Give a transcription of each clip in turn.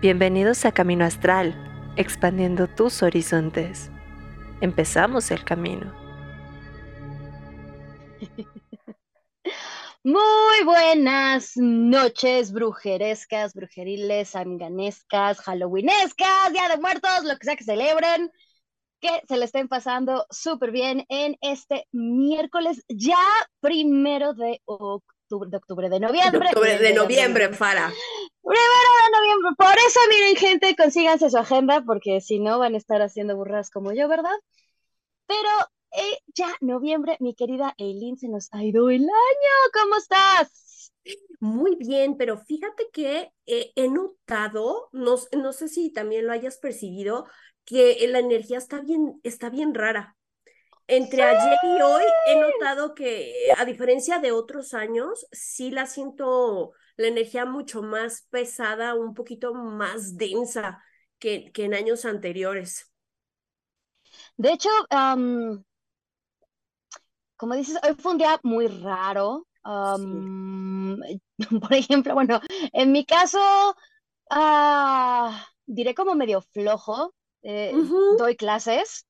Bienvenidos a Camino Astral, expandiendo tus horizontes. Empezamos el camino. Muy buenas noches, brujerescas, brujeriles, anganescas, halloweenescas, Día de Muertos, lo que sea que celebren, que se le estén pasando súper bien en este miércoles ya primero de octubre, de octubre, de noviembre. De octubre, de noviembre, Fara. Primero de noviembre. Por eso, miren, gente, consíganse su agenda, porque si no van a estar haciendo burras como yo, ¿verdad? Pero eh, ya, noviembre, mi querida Eileen, se nos ha ido el año. ¿Cómo estás? Muy bien, pero fíjate que eh, he notado, no, no sé si también lo hayas percibido, que la energía está bien, está bien rara. Entre ayer y hoy he notado que, a diferencia de otros años, sí la siento la energía mucho más pesada, un poquito más densa que, que en años anteriores. De hecho, como dices, hoy fue un día muy raro. por ejemplo, bueno, en mi caso, ah, diré como medio flojo. Eh, doy clases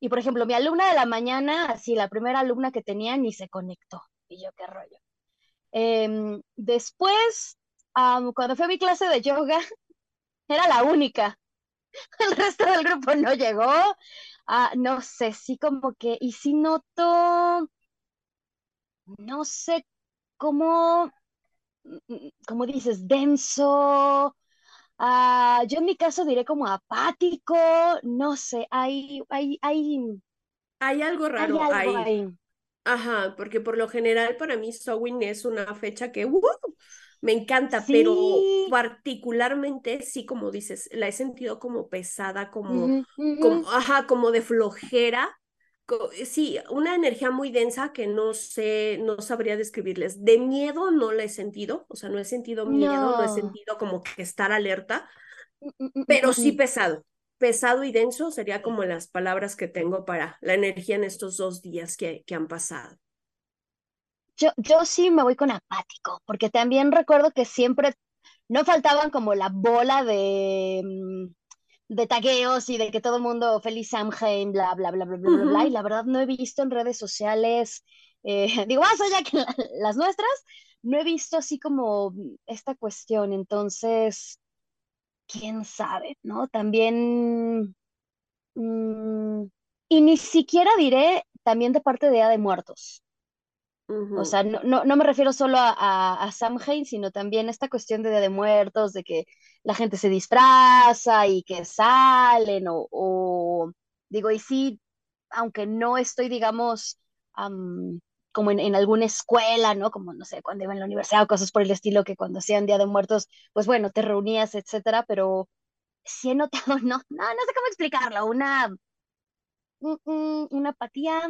y, por ejemplo, mi alumna de la mañana, así, la primera alumna que tenía, ni se conectó. Y yo, qué rollo. Em, después, cuando fue a mi clase de yoga, era la única. El resto del grupo no llegó. Ah, no sé, sí como que, y sí noto, no sé cómo, mm, como dices, denso. Ah, yo en mi caso diré como apático, no sé, hay, hay, hay, hay algo raro hay algo ahí. Ajá, porque por lo general para mí Sowin es una fecha que uh, me encanta, pero particularmente sí, como dices, la he sentido como pesada, como, como, ajá, como de flojera. Sí, una energía muy densa que no sé, no sabría describirles. De miedo no la he sentido, o sea, no he sentido miedo, no, he sentido como que estar alerta, mm, mm, pero sí pesado pesado y denso sería como las palabras que tengo para la energía en estos dos días que, que han pasado. Yo, yo sí me voy con apático, porque también recuerdo que siempre no faltaban como la bola de, mm, de tagueos y de que todo el mundo feliz Samhain, bla, bla, bla, bla, bla, bla, bla, y la verdad no he visto en redes sociales, eh, digo, más allá que las nuestras, no he visto así como esta cuestión, entonces quién sabe, ¿no? También, mm, y ni siquiera diré también de parte de Día de Muertos. O sea, no, no, me refiero solo a, a, Samhain, sino también esta cuestión de Día de Muertos, de que la gente se disfraza y que salen, o, digo, y sí, aunque no estoy, digamos, como en, alguna escuela, ¿no? Como, no sé, cuando iba en la universidad o cosas por el estilo, que cuando hacían Día de Muertos, pues bueno, te reunías, etcétera, pero sí he notado, no, no, no sé cómo explicarlo, una, una apatía,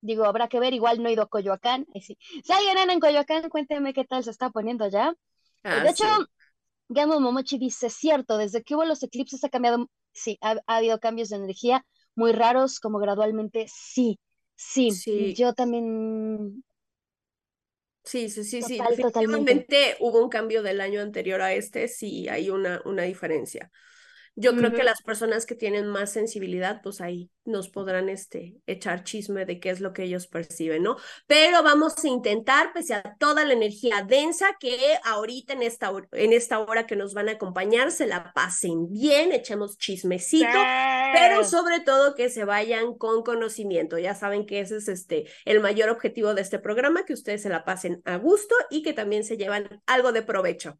digo, habrá que ver, igual no he ido a Coyoacán, si, si alguien anda en Coyoacán, cuénteme qué tal se está poniendo allá. Ah, de hecho, Gamo Momochi dice, cierto, desde que hubo los eclipses ha cambiado, sí, ha habido cambios de energía muy raros, como gradualmente, sí, Sí, yo también. Sí, sí, sí, sí. Definitivamente hubo un cambio del año anterior a este, sí hay una, una diferencia. Yo creo que las personas que tienen más sensibilidad, pues ahí nos podrán este, echar chisme de qué es lo que ellos perciben, ¿no? Pero vamos a intentar, pese a toda la energía densa que ahorita en esta, en esta hora que nos van a acompañar, se la pasen bien, echemos chismecito, pero sobre todo que se vayan con conocimiento. Ya saben que ese es este, el mayor objetivo de este programa, que ustedes se la pasen a gusto y que también se llevan algo de provecho.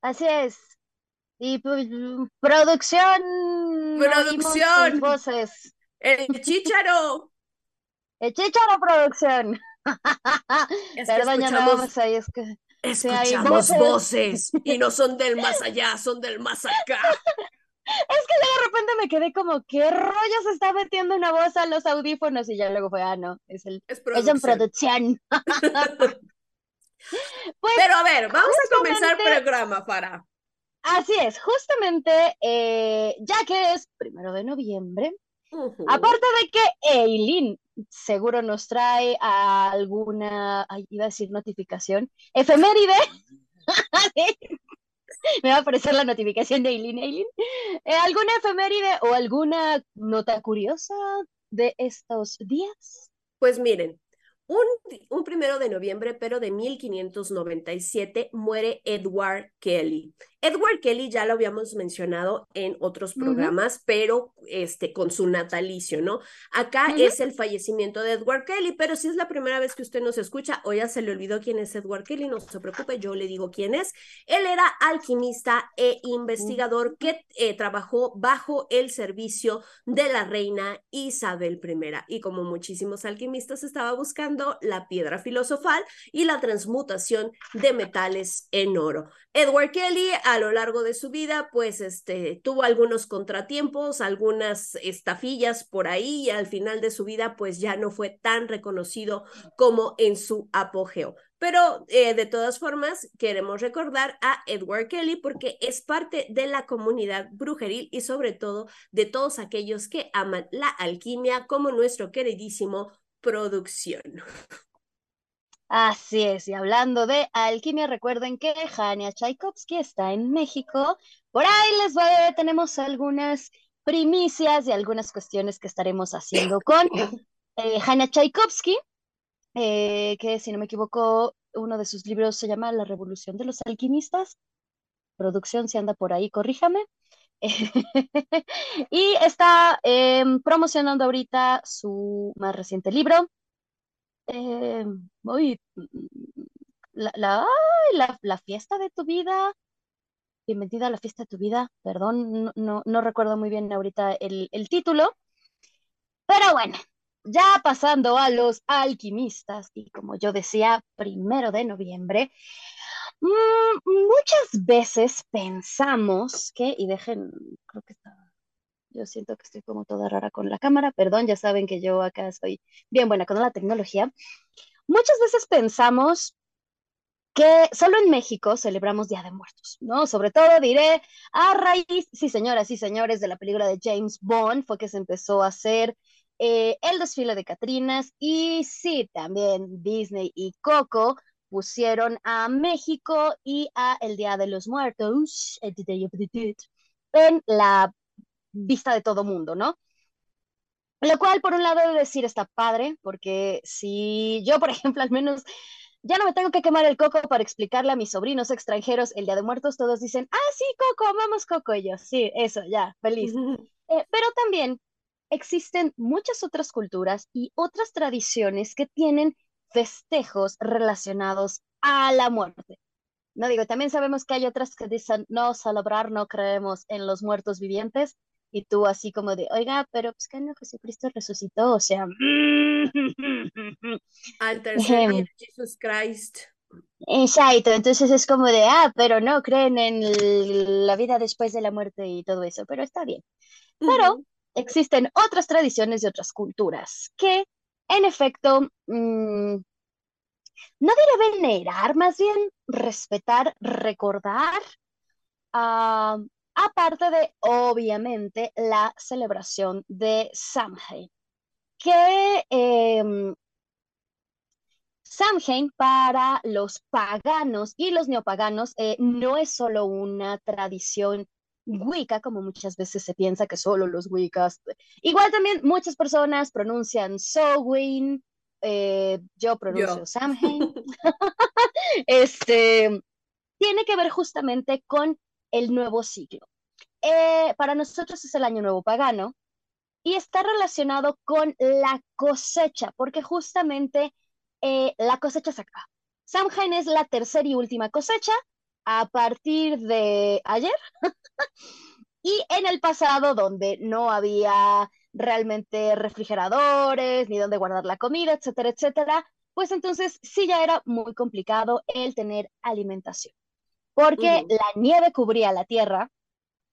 Así es. Y pues, producción. Producción. Voces. El chicharo. El chicharo producción. Es Perdón, escuchamos, ahí, es que. Escuchamos voces. y no son del más allá, son del más acá. Es que de repente me quedé como, ¿qué rollo se está metiendo una voz a los audífonos? Y ya luego fue, ah, no, es, el, es, producción. en producción. pues, Pero a ver, vamos a comenzar el programa, para Así es, justamente eh, ya que es primero de noviembre, aparte de que Eileen seguro nos trae alguna, iba a decir notificación, efeméride. me va a aparecer la notificación de Eileen. Eileen, eh, ¿alguna efeméride o alguna nota curiosa de estos días? Pues miren, un, primero de noviembre, pero de 1597, muere Edward Kelly. Edward Kelly ya lo habíamos mencionado en otros programas, pero este, con su natalicio, ¿no? Acá es el fallecimiento de Edward Kelly, pero si es la primera vez que usted nos escucha o ya se le olvidó quién es Edward Kelly, no se preocupe, yo le digo quién es. Él era alquimista e investigador que eh, trabajó bajo el servicio de la reina Isabel I y como muchísimos alquimistas estaba buscando la piedra filosofal y la transmutación de metales en oro. Edward Kelly a lo largo de su vida, pues este, tuvo algunos contratiempos, algunas estafillas por ahí y al final de su vida, pues ya no fue tan reconocido como en su apogeo. Pero eh, de todas formas, queremos recordar a Edward Kelly porque es parte de la comunidad brujeril y sobre todo de todos aquellos que aman la alquimia como nuestro queridísimo producción. Así es, y hablando de alquimia, recuerden que Hania Tchaikovsky está en México. Por ahí les voy, tenemos algunas primicias y algunas cuestiones que estaremos haciendo con eh, Hania Tchaikovsky, eh, que si no me equivoco, uno de sus libros se llama La Revolución de los Alquimistas. Producción, si anda por ahí, corríjame. y está em, promocionando ahorita su más reciente libro, eh, la, la, la, fiesta de tu vida, bienvenida a la fiesta de tu vida, perdón, no, no, recuerdo muy bien ahorita el, el título, pero bueno, ya pasando a los alquimistas, y como yo decía, primero de noviembre, mm, muchas veces pensamos que, y dejen, creo que está yo siento que estoy como toda rara con la cámara, perdón, ya saben que yo acá soy bien buena con la tecnología. Muchas veces pensamos que solo en México celebramos Día de Muertos, ¿no? Sobre todo diré a raíz, sí señoras y señores, de la película de James Bond, fue que se empezó a hacer eh, el desfile de Catrinas y sí, también Disney y Coco pusieron a México y a el Día de los Muertos, en la vista de todo mundo, ¿no? Lo cual, por un lado, de decir está padre, porque si yo, por ejemplo, al menos ya no me tengo que quemar el coco para explicarle a mis sobrinos extranjeros el Día de Muertos, todos dicen, ah, sí, Coco, vamos Coco, y yo, sí, eso, ya, feliz. Eh, pero también existen muchas otras culturas y otras tradiciones que tienen festejos relacionados a la muerte. No digo, también sabemos que hay otras que dicen, no celebrar, no creemos en los muertos vivientes, y tú así como de, oiga, pero pues que no, Jesucristo resucitó, o sea... Al tercer día, Jesus Christ. Exacto, entonces es como de, ah, pero no creen en la vida después de la muerte y todo eso, pero está bien. Pero existen otras tradiciones y otras culturas que, en efecto, mm, no diré venerar, más bien respetar, recordar, a aparte de, obviamente, la celebración de Samhain, que eh, Samhain para los paganos y los neopaganos eh, no es solo una tradición Wicca, como muchas veces se piensa que solo los Wiccas. Igual también muchas personas pronuncian Samhain, eh, yo pronuncio Samhain. este, tiene que ver justamente con el nuevo ciclo. Eh, para nosotros es el año nuevo pagano y está relacionado con la cosecha, porque justamente eh, la cosecha se acaba. Samhain es la tercera y última cosecha a partir de ayer. y en el pasado, donde no había realmente refrigeradores, ni donde guardar la comida, etcétera, etcétera, pues entonces sí ya era muy complicado el tener alimentación porque la nieve cubría la tierra.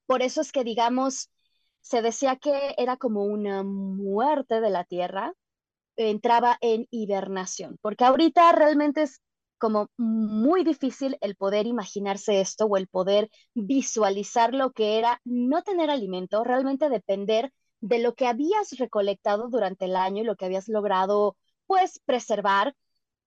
Por eso es que, digamos, se decía que era como una muerte de la tierra, entraba en hibernación, porque ahorita realmente es como muy difícil el poder imaginarse esto o el poder visualizar lo que era no tener alimento, realmente depender de lo que habías recolectado durante el año y lo que habías logrado pues preservar,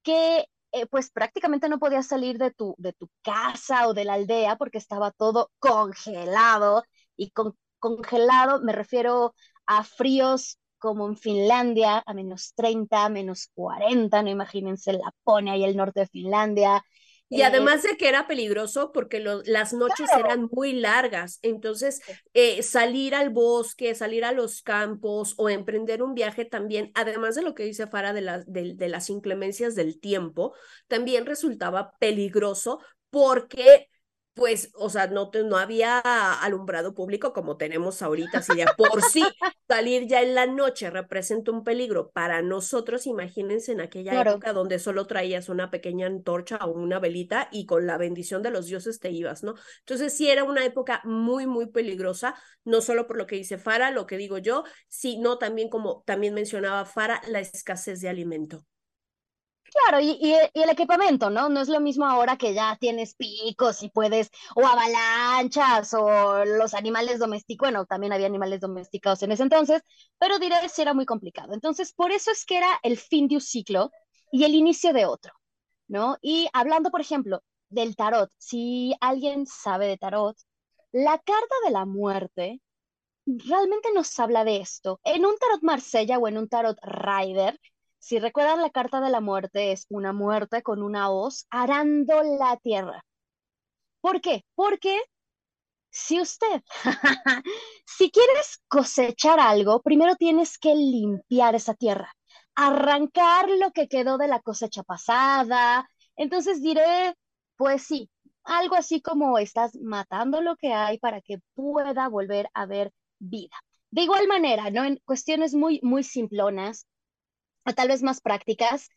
que eh, pues prácticamente no podías salir de tu, de tu casa o de la aldea porque estaba todo congelado. Y con congelado me refiero a fríos como en Finlandia, a menos 30, menos 40, no imagínense Laponia y el norte de Finlandia. Y eh, además de que era peligroso porque las noches eran muy largas, entonces eh, salir al bosque, salir a los campos o emprender un viaje también, además de lo que dice Fara de, de las inclemencias del tiempo, también resultaba peligroso porque pues, o sea, no, no había alumbrado público como tenemos ahorita, si de por sí salir ya en la noche representa un peligro para nosotros, imagínense en aquella época donde solo traías una pequeña antorcha o una velita y con la bendición de los dioses te ibas, ¿no? Entonces sí era una época muy, muy peligrosa, no solo por lo que dice Fara, lo que digo yo, sino también como también mencionaba Fara, la escasez de alimento. Claro, y, el equipamiento, ¿no? No es lo mismo ahora que ya tienes picos y puedes, o avalanchas, o los animales domésticos, bueno, también había animales domesticados en ese entonces, pero diré que era muy complicado. Entonces, por eso es que era el fin de un ciclo y el inicio de otro, ¿no? Y hablando, por ejemplo, del tarot, si alguien sabe de tarot, la carta de la muerte realmente nos habla de esto. En un tarot Marsella o en un tarot Rider, si recuerdan, la carta de la muerte es una muerte con una hoz arando la tierra. ¿Por qué? Porque si usted, si quieres cosechar algo, primero tienes que limpiar esa tierra, arrancar lo que quedó de la cosecha pasada. Entonces diré, pues sí, algo así como estás matando lo que hay para que pueda volver a haber vida. De igual manera, ¿no? En cuestiones muy, muy simplonas, o tal vez más prácticas,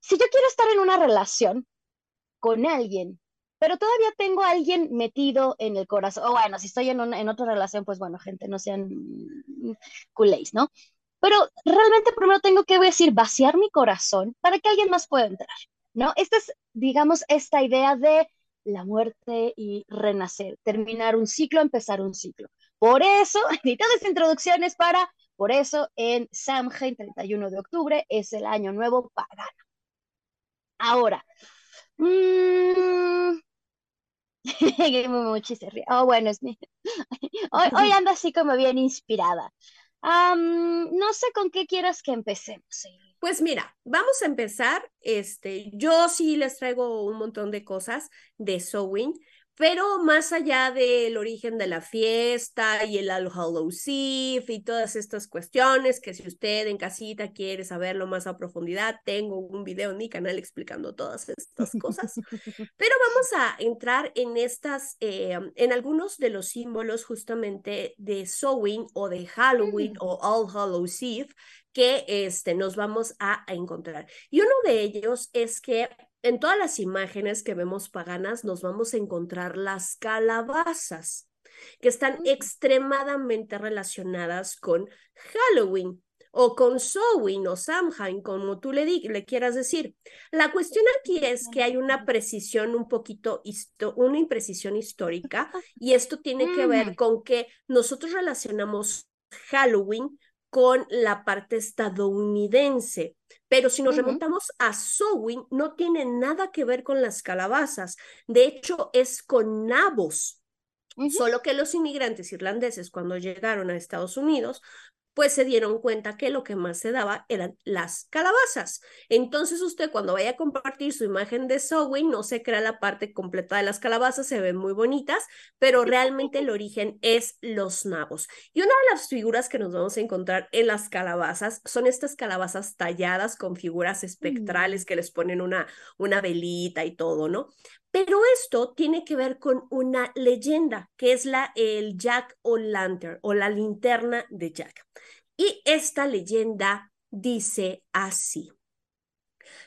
si yo quiero estar en una relación con alguien, pero todavía tengo a alguien metido en el corazón, o bueno, si estoy en, una, en otra relación, pues bueno, gente, no sean culés, ¿no? Pero realmente primero tengo que decir, vaciar mi corazón para que alguien más pueda entrar, ¿no? Esta es, digamos, esta idea de la muerte y renacer, terminar un ciclo, empezar un ciclo. Por eso, las introducciones para por eso en Samhain, 31 de octubre, es el año nuevo pagano. Ahora, mmm... oh, bueno, es hoy, hoy ando así como bien inspirada. no sé con qué quieras que empecemos. Pues mira, vamos a empezar. Este, yo sí les traigo un montón de cosas de Sewing. Pero más allá del origen de la fiesta y el All Hallows Eve y todas estas cuestiones, que si usted en casita quiere saberlo más a profundidad, tengo un video en mi canal explicando todas estas cosas. Pero vamos a entrar en estas, eh, en algunos de los símbolos justamente de Sowing o de Halloween mm. o All Hallows Eve que este, nos vamos a encontrar. Y uno de ellos es que en todas las imágenes que vemos paganas nos vamos a encontrar las calabazas, que están mm. extremadamente relacionadas con Halloween o con Samhain o Samhain, como tú le, le quieras decir. La cuestión aquí es que hay una precisión un poquito, una imprecisión histórica, y esto tiene que ver mm. con que nosotros relacionamos Halloween con la parte estadounidense. Pero si nos remontamos a Sowing, no tiene nada que ver con las calabazas. De hecho, es con nabos. Solo que los inmigrantes irlandeses, cuando llegaron a Estados Unidos, pues se dieron cuenta que lo que más se daba eran las calabazas. Entonces usted cuando vaya a compartir su imagen de Subway no se crea la parte completa de las calabazas, se ven muy bonitas, pero realmente el origen es los nabos. Y una de las figuras que nos vamos a encontrar en las calabazas son estas calabazas talladas con figuras espectrales mm. que les ponen una, una velita y todo, ¿no? Pero esto tiene que ver con una leyenda, que es la el Jack o Lantern o la linterna de Jack. Y esta leyenda dice así.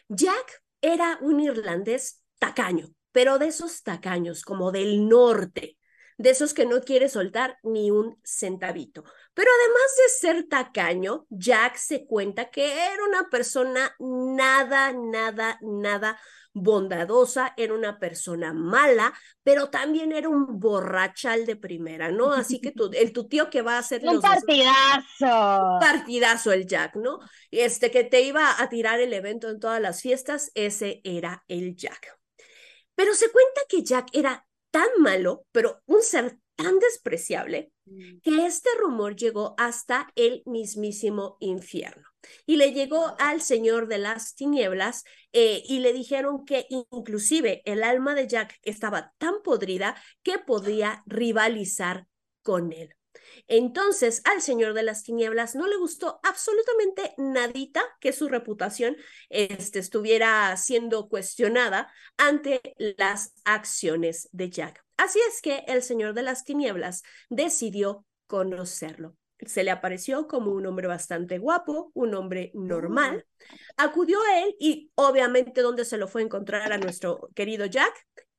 Jack era un irlandés tacaño, pero de esos tacaños como del norte, de esos que no quiere soltar ni un centavito. Pero además de ser tacaño, Jack se cuenta que era una persona nada, nada, nada bondadosa, era una persona mala, pero también era un borrachal de primera, ¿no? Así que tu, el tu tío que va a hacer un partidazo. Un partidazo el Jack, ¿no? Este que te iba a tirar el evento en todas las fiestas, ese era el Jack. Pero se cuenta que Jack era tan malo, pero un ser tan despreciable. Que este rumor llegó hasta el mismísimo infierno. Y le llegó al Señor de las Tinieblas eh, y le dijeron que inclusive el alma de Jack estaba tan podrida que podía rivalizar con él. Entonces al Señor de las Tinieblas no le gustó absolutamente nadita que su reputación este, estuviera siendo cuestionada ante las acciones de Jack. Así es que el Señor de las Tinieblas decidió conocerlo. Se le apareció como un hombre bastante guapo, un hombre normal. Acudió a él y obviamente ¿dónde se lo fue a encontrar a nuestro querido Jack?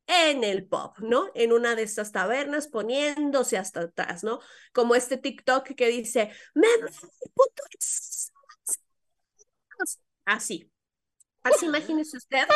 en el pop, ¿no? En una de estas tabernas poniéndose hasta atrás, ¿no? Como este TikTok que dice, me Así. Así imagínese usted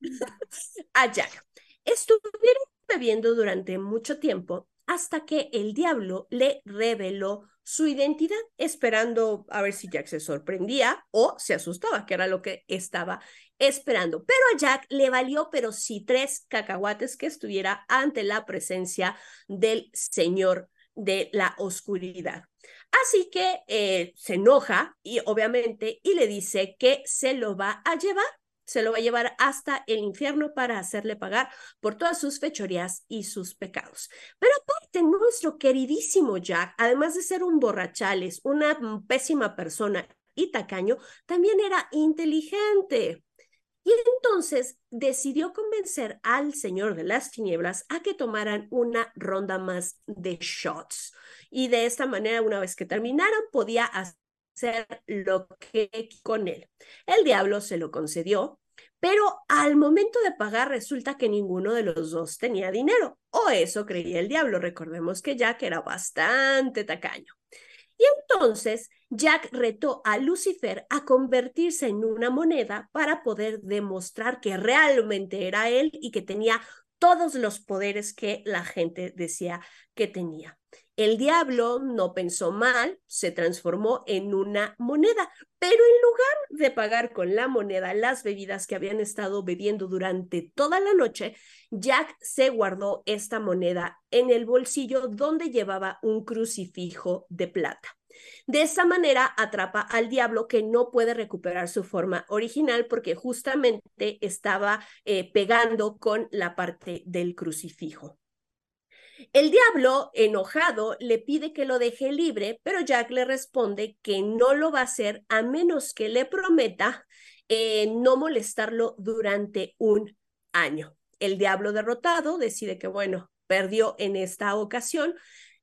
a Jack. Estuvieron bebiendo durante mucho tiempo hasta que el diablo le reveló su identidad, esperando a ver si Jack se sorprendía o se asustaba, que era lo que estaba esperando. Pero a Jack le valió, pero sí tres cacahuates que estuviera ante la presencia del Señor de la oscuridad. Así que eh, se enoja y obviamente y le dice que se lo va a llevar se lo va a llevar hasta el infierno para hacerle pagar por todas sus fechorías y sus pecados. Pero aparte, nuestro queridísimo Jack, además de ser un borrachales, una pésima persona y tacaño, también era inteligente. Y entonces decidió convencer al Señor de las Tinieblas a que tomaran una ronda más de shots. Y de esta manera, una vez que terminaran, podía hacer lo que con él. El diablo se lo concedió, pero al momento de pagar resulta que ninguno de los dos tenía dinero, o eso creía el diablo. Recordemos que Jack era bastante tacaño. Y entonces Jack retó a Lucifer a convertirse en una moneda para poder demostrar que realmente era él y que tenía todos los poderes que la gente decía que tenía. El diablo no pensó mal, se transformó en una moneda, pero en lugar de pagar con la moneda las bebidas que habían estado bebiendo durante toda la noche, Jack se guardó esta moneda en el bolsillo donde llevaba un crucifijo de plata. De esta manera atrapa al diablo que no puede recuperar su forma original porque justamente estaba eh, pegando con la parte del crucifijo. El diablo, enojado, le pide que lo deje libre, pero Jack le responde que no lo va a hacer a menos que le prometa eh, no molestarlo durante un año. El diablo derrotado decide que, bueno, perdió en esta ocasión,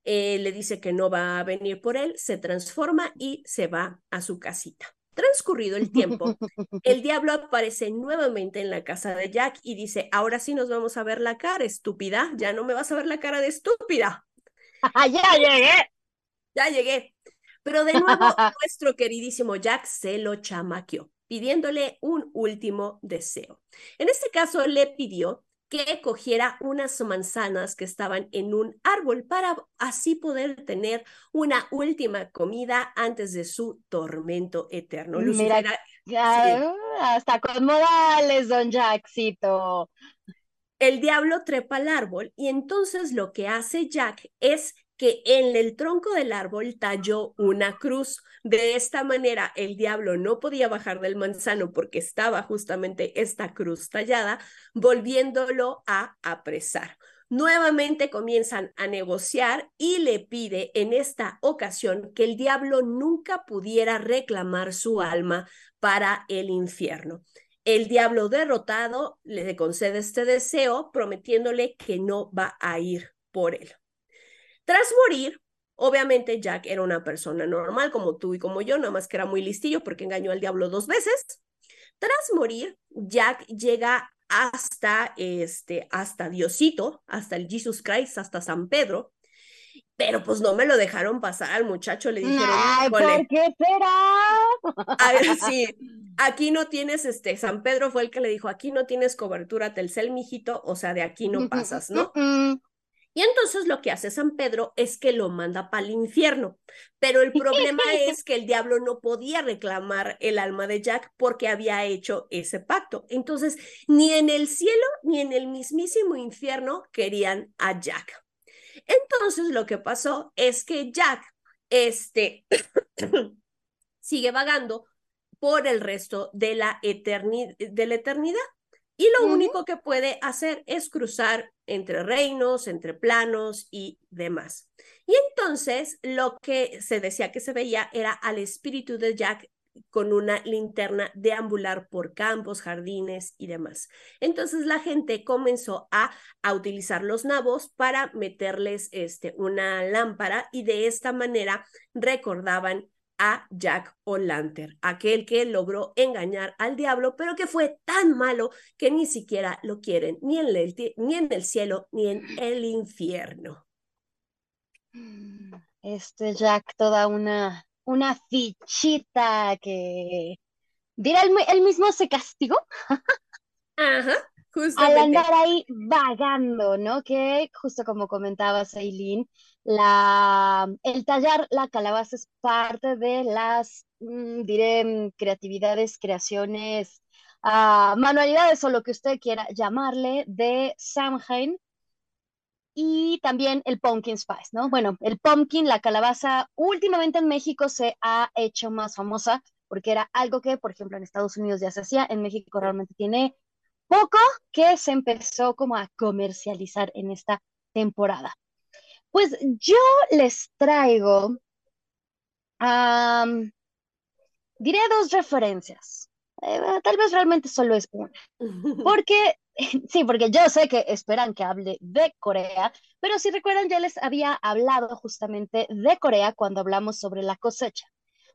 eh, le dice que no va a venir por él, se transforma y se va a su casita. Transcurrido el tiempo, el diablo aparece nuevamente en la casa de Jack y dice, ahora sí nos vamos a ver la cara, estúpida, ya no me vas a ver la cara de estúpida. ya llegué. Ya llegué. Pero de nuevo, nuestro queridísimo Jack se lo chamaqueó, pidiéndole un último deseo. En este caso, le pidió que cogiera unas manzanas que estaban en un árbol para así poder tener una última comida antes de su tormento eterno. Mira, hasta con modales, don Jackcito. El diablo trepa al árbol y entonces lo que hace Jack es que en el tronco del árbol talló una cruz. De esta manera, el diablo no podía bajar del manzano porque estaba justamente esta cruz tallada, volviéndolo a apresar. Nuevamente comienzan a negociar y le pide en esta ocasión que el diablo nunca pudiera reclamar su alma para el infierno. El diablo derrotado le concede este deseo prometiéndole que no va a ir por él. Tras morir, obviamente Jack era una persona normal como tú y como yo, nada más que era muy listillo porque engañó al diablo dos veces. Tras morir, Jack llega hasta este hasta Diosito, hasta el Jesus Christ, hasta San Pedro. Pero pues no me lo dejaron pasar al muchacho, le dijeron, ¿por qué será? A ver, sí, aquí no tienes, este, San Pedro fue el que le dijo, aquí no tienes cobertura Telcel, mijito, o sea, de aquí no pasas, ¿no? Y entonces lo que hace San Pedro es que lo manda para el infierno. Pero el problema es que el diablo no podía reclamar el alma de Jack porque había hecho ese pacto. Entonces, ni en el cielo ni en el mismísimo infierno querían a Jack. Entonces, lo que pasó es que Jack, este, sigue vagando por el resto de la, de la eternidad. Y lo único que puede hacer es cruzar entre reinos, entre planos y demás. Y entonces lo que se decía que se veía era al espíritu de Jack con una linterna deambular por campos, jardines y demás. Entonces la gente comenzó a, a utilizar los nabos para meterles este, una lámpara y de esta manera recordaban a Jack O'Lantern, aquel que logró engañar al diablo, pero que fue tan malo que ni siquiera lo quieren ni en el, ni en el cielo ni en el infierno. Este Jack, toda una, una fichita que dirá él, mismo se castigó. Ajá. Al andar ahí vagando, ¿no? Que justo como comentabas, Aileen, la, el tallar la calabaza es parte de las, mm, diré, mm, creatividades, creaciones, uh, manualidades o lo que usted quiera llamarle de Samhain. Y también el pumpkin spice, ¿no? Bueno, el pumpkin, la calabaza, últimamente en México se ha hecho más famosa porque era algo que, por ejemplo, en Estados Unidos ya se hacía, en México realmente tiene poco que se empezó como a comercializar en esta temporada. Pues yo les traigo, diré dos referencias. Eh, tal vez realmente solo es una. Porque, sí, porque yo sé que esperan que hable de Corea, pero si recuerdan, ya les había hablado justamente de Corea cuando hablamos sobre la cosecha,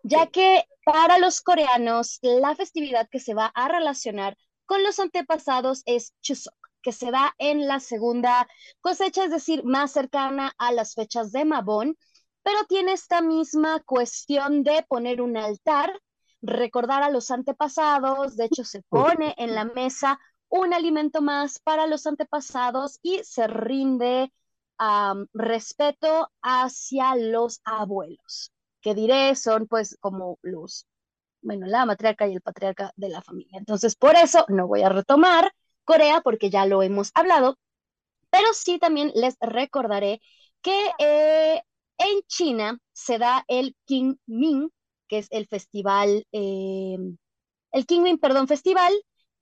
ya que para los coreanos la festividad que se va a relacionar con los antepasados es Chuseok que se da en la segunda cosecha, es decir, más cercana a las fechas de Mabón, pero tiene esta misma cuestión de poner un altar, recordar a los antepasados, de hecho se pone en la mesa un alimento más para los antepasados y se rinde respeto hacia los abuelos, que diré son pues como los, bueno, la matriarca y el patriarca de la familia. Entonces, por eso no voy a retomar Corea, porque ya lo hemos hablado, pero sí también les recordaré que eh, en China se da el Qingming, que es el festival, eh, el Qingming, perdón, festival,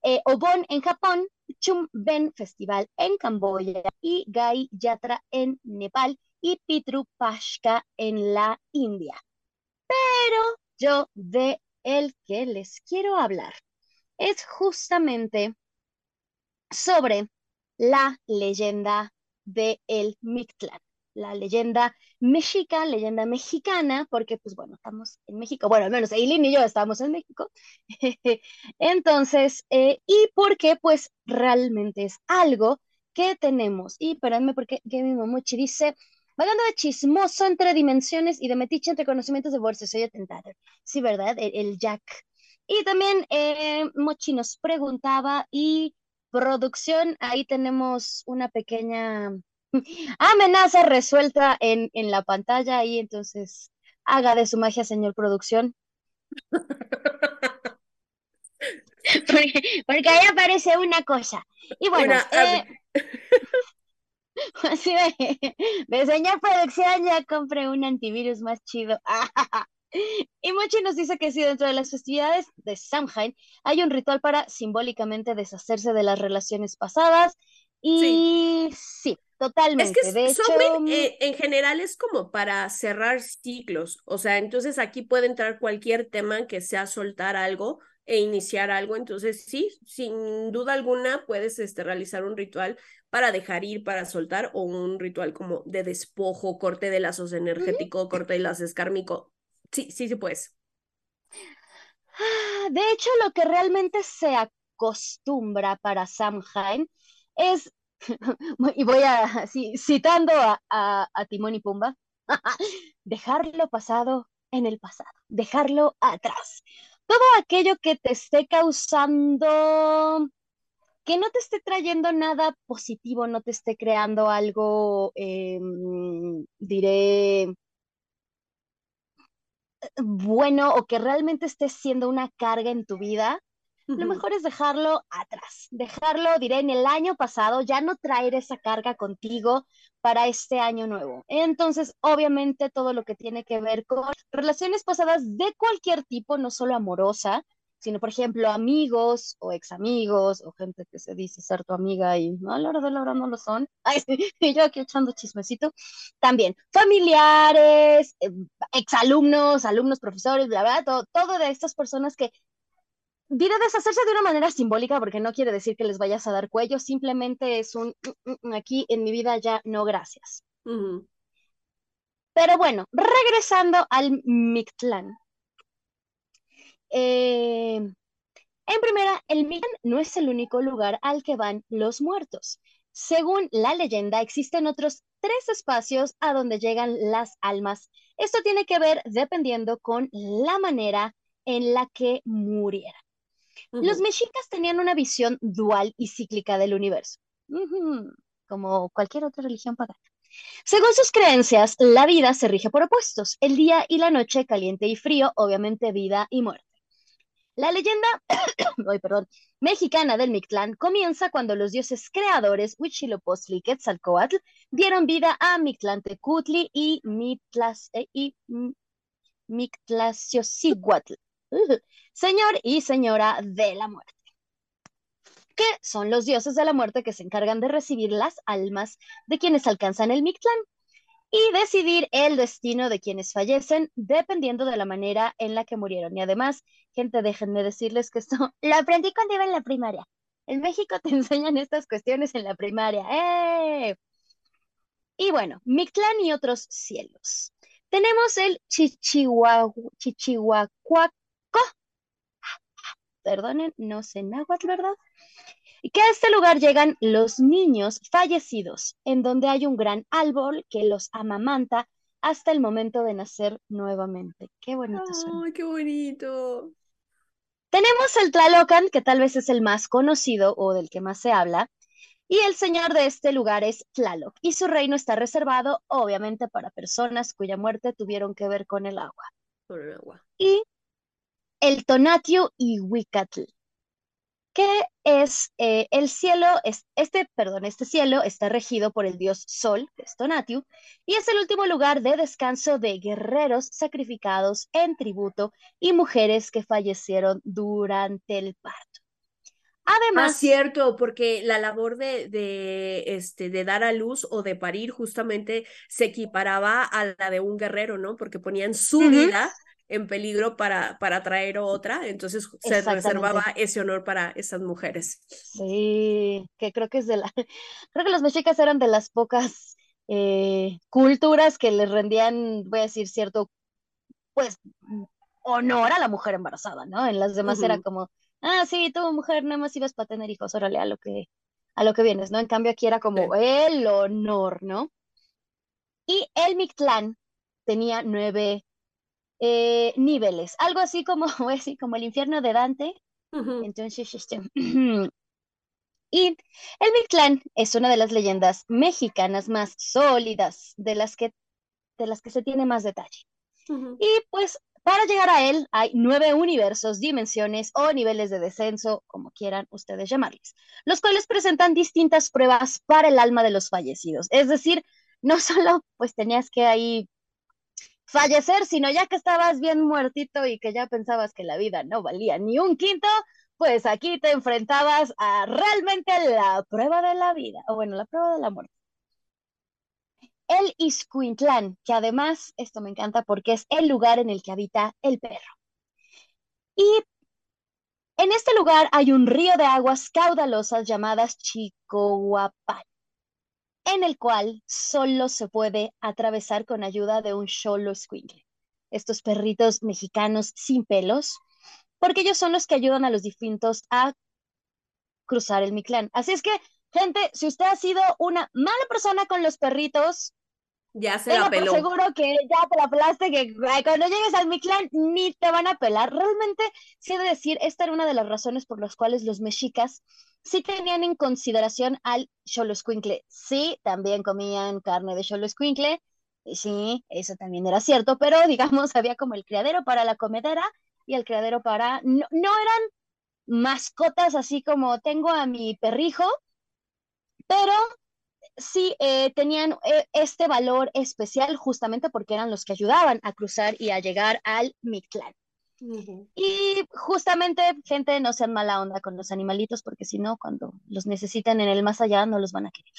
eh, Obon en Japón, Chumben Festival en Camboya y Gai Yatra en Nepal y Pitru Pashka en la India. Pero yo de el que les quiero hablar es justamente sobre la leyenda de el Mictlán, la leyenda mexica, leyenda mexicana, porque pues bueno, estamos en México, bueno, al menos Eileen y yo estamos en México. Entonces, eh, y porque pues realmente es algo que tenemos, y espérenme porque mi Momochi dice, vagando de chismoso entre dimensiones y de metiche entre conocimientos de bolsa, soy atentado. Sí, ¿verdad? El, Jack. Y también eh, Mochi nos preguntaba, y Producción, ahí tenemos una pequeña amenaza resuelta en, en la pantalla y entonces haga de su magia, señor producción. porque, ahí aparece una cosa. Y bueno, eh, de, señor producción ya compré un antivirus más chido. Y Mochi nos dice que si dentro de las festividades de Samhain hay un ritual para simbólicamente deshacerse de las relaciones pasadas. Y sí, totalmente. Es que de eh, en general es como para cerrar ciclos. O sea, entonces aquí puede entrar cualquier tema que sea soltar algo e iniciar algo. Entonces, sí, sin duda alguna puedes este, realizar un ritual para dejar ir, para soltar, o un ritual como de despojo, corte de lazos energético, corte de lazos escármico. Sí, sí, sí, pues. De hecho, lo que realmente se acostumbra para Samhain es, y voy a, citando a, Timón y Pumba, dejarlo pasado en el pasado, dejarlo atrás. todo aquello que te esté causando, que no te esté trayendo nada positivo, no te esté creando algo, em, diré, bueno o que realmente esté siendo una carga en tu vida, lo mejor es dejarlo atrás, dejarlo, diré, en el año pasado, ya no traer esa carga contigo para este año nuevo. Entonces, obviamente, todo lo que tiene que ver con relaciones pasadas de cualquier tipo, no solo amorosa, sino, por ejemplo, amigos o ex amigos o gente que se dice ser tu amiga y no, a la hora de la hora no lo son. Ay, y yo aquí echando chismecito. También familiares, eh, exalumnos, alumnos, profesores, bla, bla, todo, todo de estas personas que diré deshacerse de una manera simbólica porque no quiere decir que les vayas a dar cuello, simplemente es un mm, mm, mm, aquí en mi vida ya no gracias. Pero bueno, regresando al Mictlán. Eh, en primera, el Mictlán no es el único lugar al que van los muertos. Según la leyenda, existen otros tres espacios a donde llegan las almas. Esto tiene que ver dependiendo con la manera en la que murieran. Los mexicas tenían una visión dual y cíclica del universo, como cualquier otra religión pagana. Según sus creencias, la vida se rige por opuestos, el día y la noche, caliente y frío, obviamente vida y muerte. La leyenda mexicana del Mictlán comienza cuando los dioses creadores Huitzilopochtli y Quetzalcoatl dieron vida a Mictlantecutli y, Mitlas, eh, y señor y señora de la muerte, que son los dioses de la muerte que se encargan de recibir las almas de quienes alcanzan el Mictlán y decidir el destino de quienes fallecen dependiendo de la manera en la que murieron. Y además, gente, déjenme decirles que esto lo aprendí cuando iba en la primaria. En México te enseñan estas cuestiones en la primaria. ¡Eh! Y bueno, Mictlán y otros cielos. Tenemos el Chichihuacuaco, perdonen, no sé náhuatl, ¿verdad? Y que a este lugar llegan los niños fallecidos, en donde hay un gran árbol que los amamanta hasta el momento de nacer nuevamente. Qué bonito ¡Ay, qué bonito! Tenemos el Tlalocan, que tal vez es el más conocido o del que más se habla, y el señor de este lugar es Tlaloc, y su reino está reservado, obviamente, para personas cuya muerte tuvieron que ver con el agua. Con el agua. Y el Tonatiuh y Huicatl, que es eh, el cielo, es, este, perdón, este cielo está regido por el dios Sol, que es Tonatiuh, y es el último lugar de descanso de guerreros sacrificados en tributo y mujeres que fallecieron durante el parto. Además, ah, cierto, porque la labor de, de, este, de dar a luz o de parir justamente se equiparaba a la de un guerrero, ¿no? Porque ponían su vida en peligro para, para traer otra, entonces se reservaba ese honor para esas mujeres. Sí, que creo que es de la, creo que los mexicas eran de las pocas eh, culturas que les rendían, voy a decir, cierto, pues, honor a la mujer embarazada, ¿no? En las demás era como, ah, sí, tú mujer nada más ibas para tener hijos, órale, a lo que, a lo que vienes, ¿no? En cambio aquí era como el honor, ¿no? Y el Mictlán tenía nueve eh, niveles, algo así como, así como el infierno de Dante. Entonces, este, y el Mictlán es una de las leyendas mexicanas más sólidas, de las que, de las que se tiene más detalle. Y pues para llegar a él hay nueve universos, dimensiones o niveles de descenso, como quieran ustedes llamarles, los cuales presentan distintas pruebas para el alma de los fallecidos. Es decir, no solo pues tenías que ahí fallecer, sino ya que estabas bien muertito y que ya pensabas que la vida no valía ni un quinto, pues aquí te enfrentabas a realmente la prueba de la vida, o bueno, la prueba de la muerte. El Iscuintlán, que además, esto me encanta porque es el lugar en el que habita el perro. Y en este lugar hay un río de aguas caudalosas llamadas Chicohuapan en el cual solo se puede atravesar con ayuda de un cholo squinkle. Estos perritos mexicanos sin pelos, porque ellos son los que ayudan a los difuntos a cruzar el Mictlán. Así es que, gente, si usted ha sido una mala persona con los perritos, Ya se la peló. seguro que ya te la pelaste, que cuando llegues al Mictlán ni te van a pelar. Realmente, sí he de decir, esta era una de las razones por las cuales los mexicas sí tenían en consideración al Xoloscuincle. Sí, también comían carne de Xoloscuincle, sí, eso también era cierto, pero digamos, había como el criadero para la comedera y el criadero para... No, no eran mascotas así como tengo a mi perrijo, pero sí eh, tenían eh, este valor especial justamente porque eran los que ayudaban a cruzar y a llegar al Mictlán. Y justamente, gente, no sean mala onda con los animalitos porque si no, cuando los necesitan en el más allá, no los van a querer.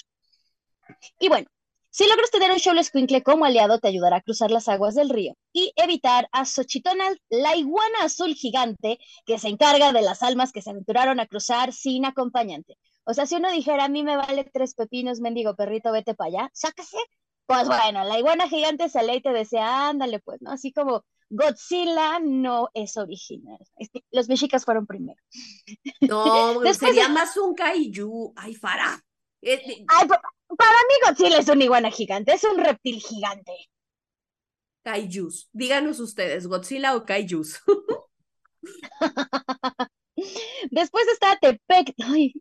Y bueno, si logras tener un Xolo Squinkle como aliado, te ayudará a cruzar las aguas del río y evitar a Xochitonal, la iguana azul gigante que se encarga de las almas que se aventuraron a cruzar sin acompañante. O sea, si uno dijera, a mí me vale tres pepinos, mendigo perrito, vete para allá, sácase. Pues bueno, la iguana gigante sale y te decía, ándale, pues, ¿no? Así como Godzilla no es original. los mexicas fueron primero. No, sería más un kaiju. Ay, Fara. Ay, para mí Godzilla es una iguana gigante, es un reptil gigante. Kaijus. Díganos ustedes, ¿Godzilla o kaijus? Después está Tepec. Ay,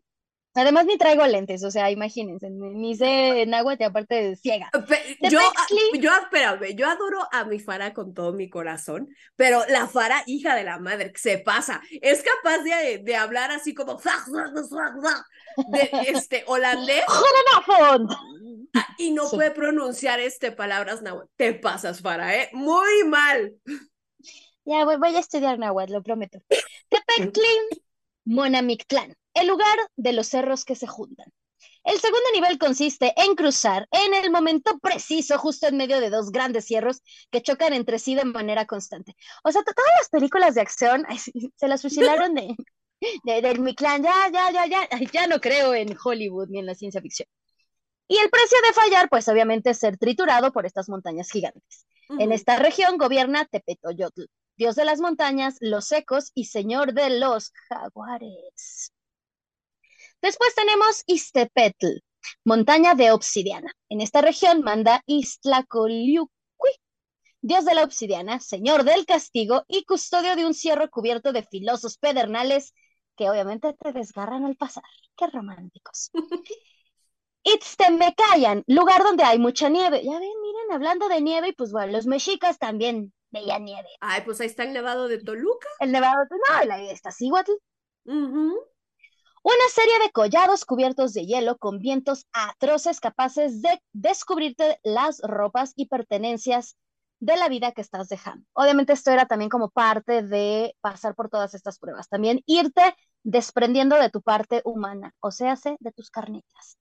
Además ni traigo lentes, o sea, imagínense, ni sé en agua y aparte ciega. Yo, yo, espérame, yo adoro a mi Fara con todo mi corazón, pero la Fara, hija de la madre, se pasa, es capaz de, de hablar así como de este holandés y no puede pronunciar este palabras náhuatl. Te pasas, Fara, ¿eh? Muy mal. Ya voy, voy a estudiar náhuatl, lo prometo. Tepectlin, Monamictlán el lugar de los cerros que se juntan. El segundo nivel consiste en cruzar en el momento preciso, justo en medio de dos grandes cierros que chocan entre sí de manera constante. O sea, todas las películas de acción se las fusilaron de, del mi clan. Ya, ya, ya, ya, ya no creo en Hollywood ni en la ciencia ficción. Y el precio de fallar, pues obviamente es ser triturado por estas montañas gigantes. En esta región gobierna Tepetoyotl, dios de las montañas, los secos y señor de los jaguares. Después tenemos Istepetl, montaña de obsidiana. En esta región manda Istlacoliuqui, dios de la obsidiana, señor del castigo y custodio de un cierro cubierto de filosos pedernales que obviamente te desgarran al pasar. Qué románticos. Itztemecayan, lugar donde hay mucha nieve. Ya ven, miren, hablando de nieve, y pues bueno, los mexicas también veían nieve. Ay, pues ahí está el nevado de Toluca. El nevado de Toluca, no, ahí está Cihuatl. Una serie de collados cubiertos de hielo con vientos atroces capaces de descubrirte las ropas y pertenencias de la vida que estás dejando. Obviamente esto era también como parte de pasar por todas estas pruebas. También irte desprendiendo de tu parte humana, o sea, de tus carnitas.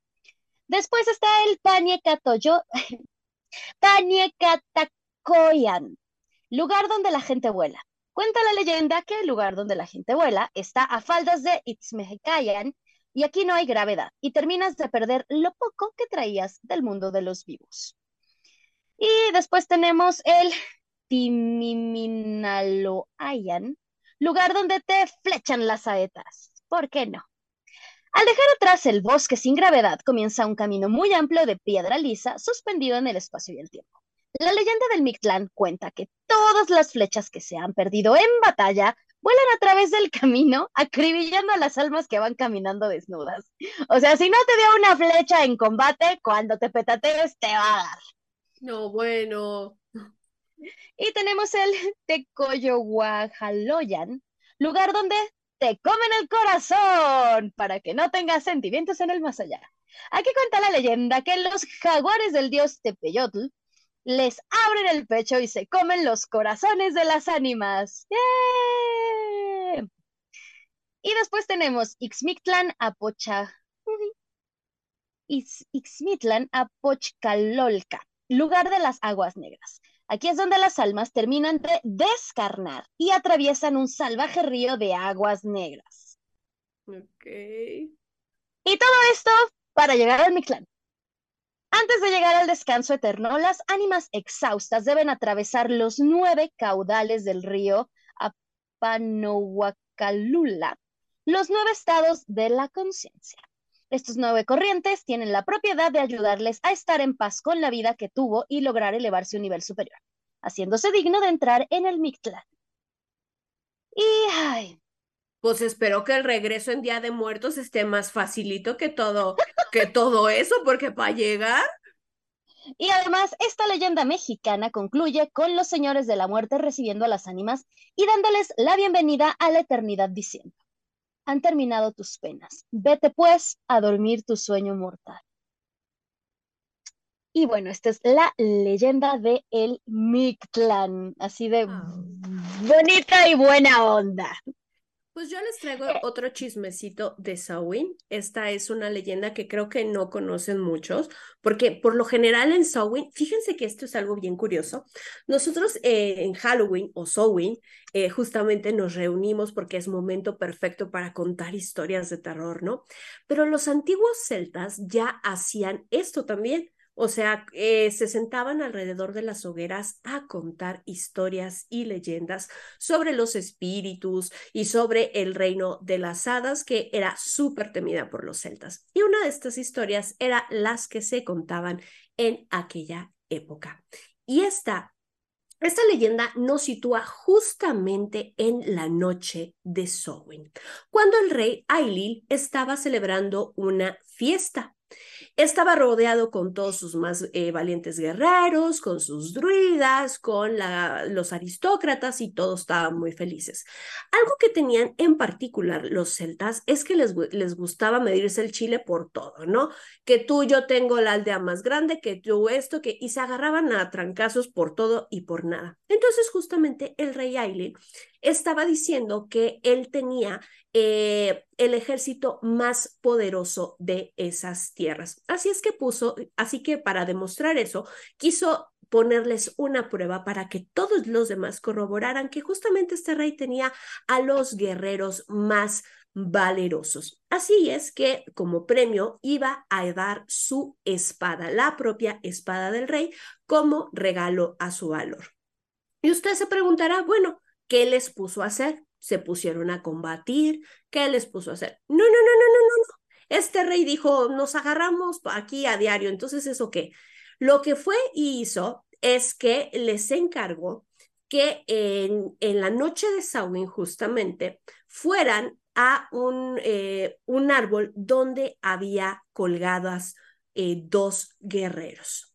Después está el Paniecatoyo, Paniecatacoyan, lugar donde la gente vuela. Cuenta la leyenda que el lugar donde la gente vuela está a faldas de Itzmecayan y aquí no hay gravedad y terminas de perder lo poco que traías del mundo de los vivos. Y después tenemos el Timiminaloayan, lugar donde te flechan las saetas. ¿Por qué no? Al dejar atrás el bosque sin gravedad, comienza un camino muy amplio de piedra lisa suspendido en el espacio y el tiempo. La leyenda del Mictlán cuenta que todas las flechas que se han perdido en batalla vuelan a través del camino, acribillando a las almas que van caminando desnudas. O sea, si no te dio una flecha en combate, cuando te petatees te va a dar. No, bueno. Y tenemos el Tecoyohuajaloyan, lugar donde te comen el corazón para que no tengas sentimientos en el más allá. Aquí cuenta la leyenda que los jaguares del dios Tepeyotl les abren el pecho y se comen los corazones de las ánimas. Y después tenemos Ixmictlan Apocha. Ixmitlan Apochcalolca, lugar de las aguas negras. Aquí es donde las almas terminan de descarnar y atraviesan un salvaje río de aguas negras. Ok. Y todo esto para llegar al Mictlán. Antes de llegar al descanso eterno, las ánimas exhaustas deben atravesar los nueve caudales del río Apanohuacalula, los nueve estados de la conciencia. Estos nueve corrientes tienen la propiedad de ayudarles a estar en paz con la vida que tuvo y lograr elevarse a un nivel superior, haciéndose digno de entrar en el Mictlán. Y, ay, pues espero que el regreso en Día de Muertos esté más facilito que todo, que todo eso, porque para llegar. Y además, esta leyenda mexicana concluye con los señores de la muerte recibiendo a las ánimas y dándoles la bienvenida a la eternidad diciendo, han terminado tus penas, vete pues a dormir tu sueño mortal. Y bueno, esta es la leyenda de el Mictlán, así de bonita y buena onda. Pues yo les traigo eh. otro chismecito de Samhain. Esta es una leyenda que creo que no conocen muchos, porque por lo general en Samhain, fíjense que esto es algo bien curioso. Nosotros eh, en Halloween o Samhain eh, justamente nos reunimos porque es momento perfecto para contar historias de terror, ¿no? Pero los antiguos celtas ya hacían esto también. O sea, eh, se sentaban alrededor de las hogueras a contar historias y leyendas sobre los espíritus y sobre el reino de las hadas, que era súper temida por los celtas. Y una de estas historias era las que se contaban en aquella época. Y esta esta leyenda nos sitúa justamente en la noche de Samhain, cuando el rey Ailil estaba celebrando una fiesta estaba rodeado con todos sus más eh, valientes guerreros, con sus druidas, con los aristócratas y todos estaban muy felices. Algo que tenían en particular los celtas es que les, les gustaba medirse el chile por todo, ¿no? Que tú yo tengo la aldea más grande, que tú esto, que y se agarraban a trancazos por todo y por nada. Entonces justamente el rey Aile estaba diciendo que él tenía eh, el ejército más poderoso de esas tierras. Así es que puso, así que para demostrar eso, quiso ponerles una prueba para que todos los demás corroboraran que justamente este rey tenía a los guerreros más valerosos. Así es que como premio iba a dar su espada, la propia espada del rey, como regalo a su valor. Y usted se preguntará, bueno, ¿Qué les puso a hacer? Se pusieron a combatir. ¿Qué les puso a hacer? No, no, no, no, no, no, no. Este rey dijo, nos agarramos aquí a diario. Entonces, ¿eso qué? Lo que fue y hizo es que les encargó que en, la noche de Samhain justamente fueran a un, eh, un árbol donde había colgadas eh, dos guerreros.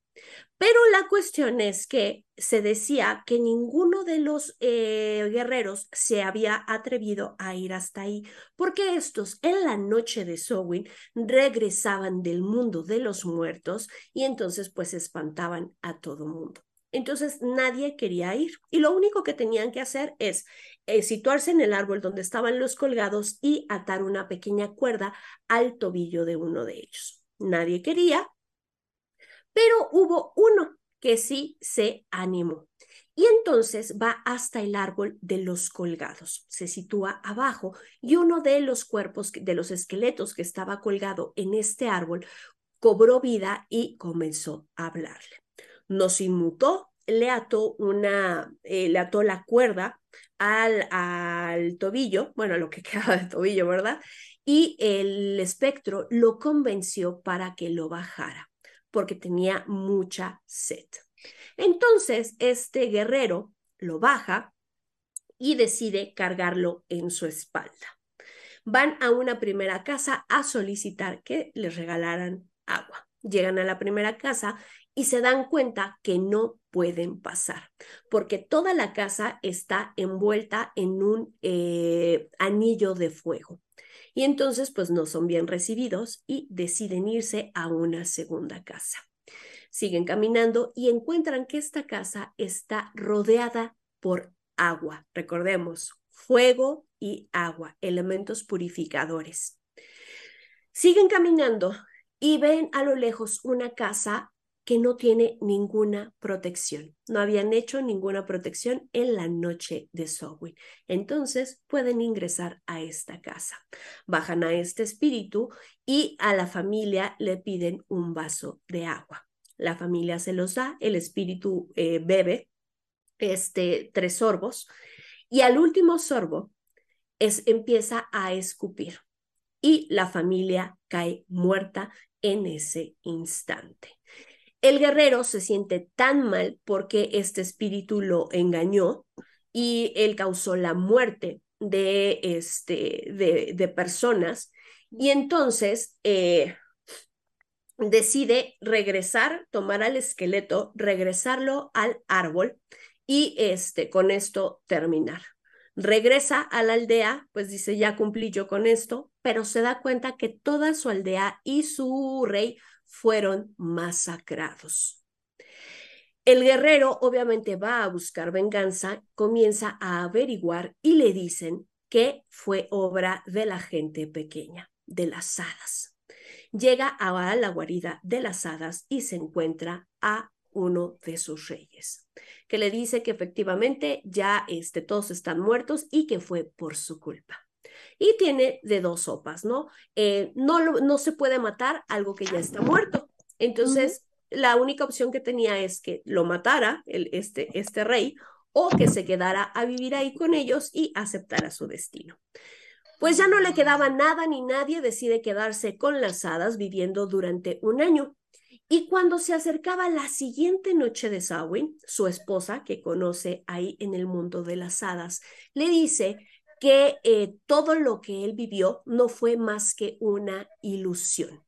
Pero la cuestión es que se decía que ninguno de los eh, guerreros se había atrevido a ir hasta ahí, porque estos en la noche de Sowin regresaban del mundo de los muertos y entonces pues espantaban a todo mundo. Entonces nadie quería ir y lo único que tenían que hacer es eh, situarse en el árbol donde estaban los colgados y atar una pequeña cuerda al tobillo de uno de ellos. Nadie quería, pero hubo uno que sí se animó. Y entonces va hasta el árbol de los colgados. Se sitúa abajo y uno de los cuerpos, de los esqueletos que estaba colgado en este árbol, cobró vida y comenzó a hablarle. Nos inmutó, le ató una, eh, le ató la cuerda al, al tobillo, bueno, lo que quedaba de tobillo, ¿verdad? Y el espectro lo convenció para que lo bajara porque tenía mucha sed. Entonces, este guerrero lo baja y decide cargarlo en su espalda. Van a una primera casa a solicitar que les regalaran agua. Llegan a la primera casa y se dan cuenta que no pueden pasar, porque toda la casa está envuelta en un eh, anillo de fuego y entonces pues no son bien recibidos y deciden irse a una segunda casa. Siguen caminando y encuentran que esta casa está rodeada por agua. Recordemos, fuego y agua, elementos purificadores. Siguen caminando y ven a lo lejos una casa que no tiene ninguna protección. No habían hecho ninguna protección en la noche de Samhain. Entonces pueden ingresar a esta casa. Bajan a este espíritu y a la familia le piden un vaso de agua. La familia se los da, el espíritu eh, bebe este, tres sorbos y al último sorbo es, empieza a escupir y la familia cae muerta en ese instante. El guerrero se siente tan mal porque este espíritu lo engañó y él causó la muerte de, este, de, de personas y entonces eh, decide regresar, tomar al esqueleto, regresarlo al árbol y este, con esto terminar. Regresa a la aldea, pues dice, ya cumplí yo con esto, pero se da cuenta que toda su aldea y su rey fueron masacrados. El guerrero obviamente va a buscar venganza, comienza a averiguar y le dicen que fue obra de la gente pequeña, de las hadas. Llega a la guarida de las hadas y se encuentra a uno de sus reyes, que le dice que efectivamente ya este, todos están muertos y que fue por su culpa y tiene de dos sopas, ¿no? Eh, no, no se puede matar algo que ya está muerto. Entonces, la única opción que tenía es que lo matara este, este rey o que se quedara a vivir ahí con ellos y aceptara su destino. Pues ya no le quedaba nada ni nadie, decide quedarse con las hadas viviendo durante un año. Y cuando se acercaba la siguiente noche de Samhain, su esposa, que conoce ahí en el mundo de las hadas, le dice que eh, todo lo que él vivió no fue más que una ilusión,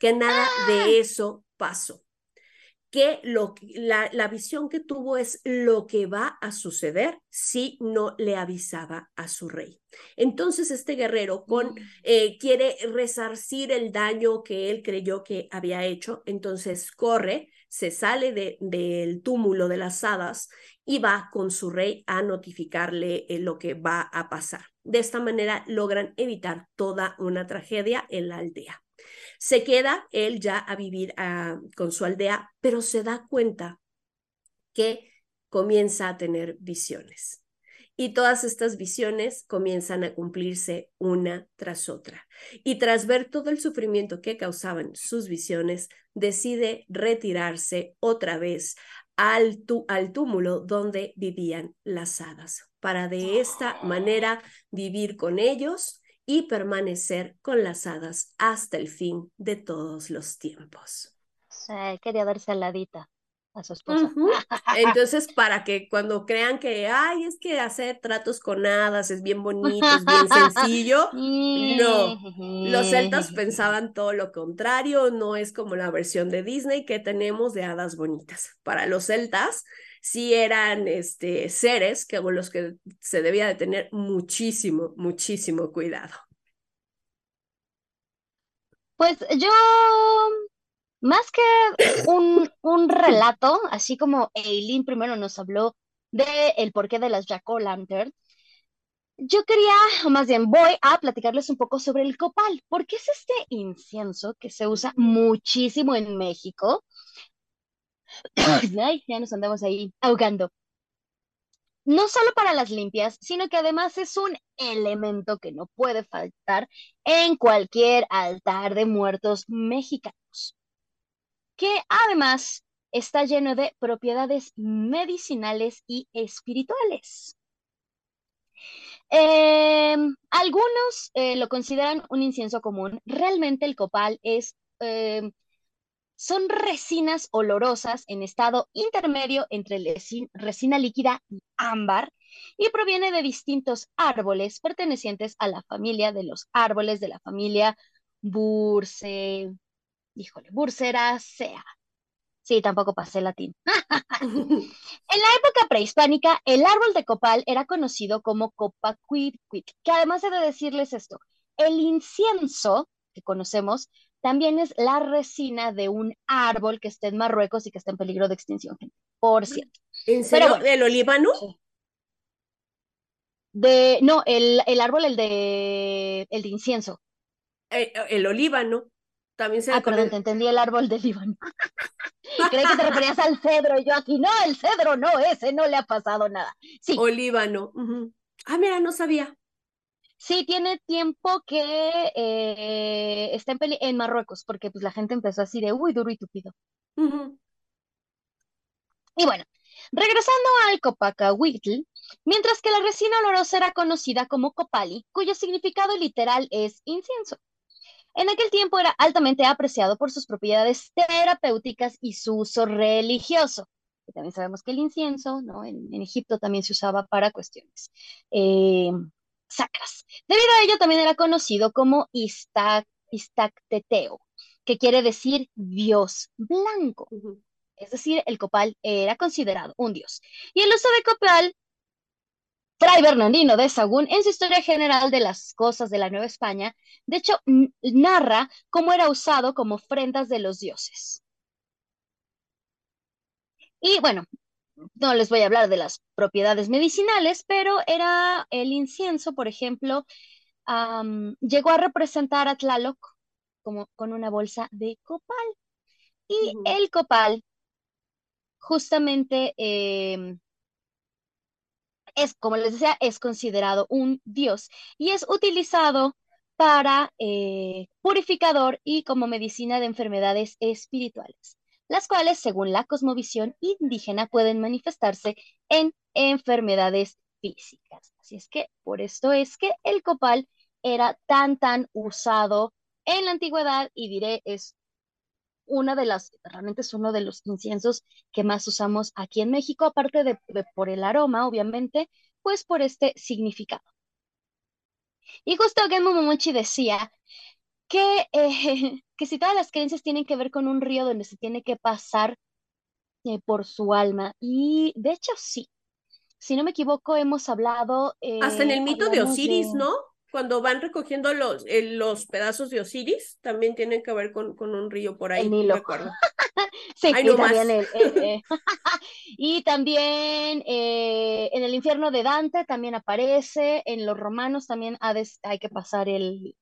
que nada de ¡Ah! eso pasó, que lo, la, la visión que tuvo es lo que va a suceder si no le avisaba a su rey. Entonces este guerrero con, mm. eh, quiere resarcir el daño que él creyó que había hecho, entonces corre, se sale de, del túmulo de las hadas y va con su rey a notificarle eh, lo que va a pasar. De esta manera logran evitar toda una tragedia en la aldea. Se queda él ya a vivir ah, con su aldea, pero se da cuenta que comienza a tener visiones. Y todas estas visiones comienzan a cumplirse una tras otra. Y tras ver todo el sufrimiento que causaban sus visiones, decide retirarse otra vez al, al túmulo donde vivían las hadas, para de esta manera vivir con ellos y permanecer con las hadas hasta el fin de todos los tiempos. Sí, quería darse saladita a su esposa. Entonces, para que cuando crean que, ay, es que hacer tratos con hadas es bien bonito, es bien sencillo, no. Los celtas pensaban todo lo contrario, no es como la versión de Disney que tenemos de hadas bonitas. Para los celtas, sí eran este, seres que, con los que se debía de tener muchísimo, muchísimo cuidado. Pues yo más que un, un relato, así como Eileen primero nos habló de el porqué de las Jack-O-Lantern, yo quería, o más bien voy a platicarles un poco sobre el copal, porque es este incienso que se usa muchísimo en México. Ay, ya nos andamos ahí ahogando. No solo para las limpias, sino que además es un elemento que no puede faltar en cualquier altar de muertos mexicanos que además está lleno de propiedades medicinales y espirituales. Em, algunos eh, lo consideran un incienso común. Realmente el copal es, em, son resinas olorosas en estado intermedio entre resina líquida y ámbar y proviene de distintos árboles pertenecientes a la familia de los árboles de la familia Burse, híjole, sea. Sí, tampoco pasé latín. en la época prehispánica, el árbol de copal era conocido como copacuitcuit, que además he de decirles esto, el incienso que conocemos también es la resina de un árbol que está en Marruecos y que está en peligro de extinción, por cierto. ¿En serio? ¿Del olíbano? De, no, el, el, árbol, el de, el de incienso. Eh, el olíbano. También se ah, perdón, te entendí el árbol de Líbano. Creí que te referías al cedro y yo aquí, no, el cedro no, ese no le ha pasado nada. Sí. O Líbano. Ah, mira, no sabía. Sí, tiene tiempo que eh, está en, en, Marruecos, porque pues la gente empezó así de, uy, duro y tupido. Y bueno, Regresando al Copacahuitl, mientras que la resina olorosa era conocida como copali, cuyo significado literal es incienso. En aquel tiempo era altamente apreciado por sus propiedades terapéuticas y su uso religioso. también sabemos que el incienso, ¿no? En, Egipto también se usaba para cuestiones eh, sacras. Debido a ello, también era conocido como Istacteteo, que quiere decir Dios blanco. Es decir, el copal era considerado un dios. Y el uso de copal Fray Bernardino de Sagún, en su Historia General de las Cosas de la Nueva España, de hecho, narra cómo era usado como ofrendas de los dioses. Y bueno, no les voy a hablar de las propiedades medicinales, pero era el incienso, por ejemplo, llegó a representar a Tlaloc como con una bolsa de copal. Y el copal justamente em, es, como les decía, es considerado un dios y es utilizado para eh, purificador y como medicina de enfermedades espirituales, las cuales, según la cosmovisión indígena, pueden manifestarse en enfermedades físicas. Así es que por esto es que el copal era tan, tan usado en la antigüedad y diré es una de las, realmente es uno de los inciensos que más usamos aquí en México, aparte de, por el aroma, obviamente, pues por este significado. Y justo Genmo Momochi decía que, eh, que si todas las creencias tienen que ver con un río donde se tiene que pasar eh, por su alma, y de hecho sí. Si no me equivoco, hemos hablado... Hasta en el eh, mito de Osiris, ¿no? Cuando van recogiendo los, los pedazos de Osiris, también tienen que ver con, con un río por ahí. El sí, y, también y también en el infierno de Dante también aparece, en los romanos también hay que pasar el...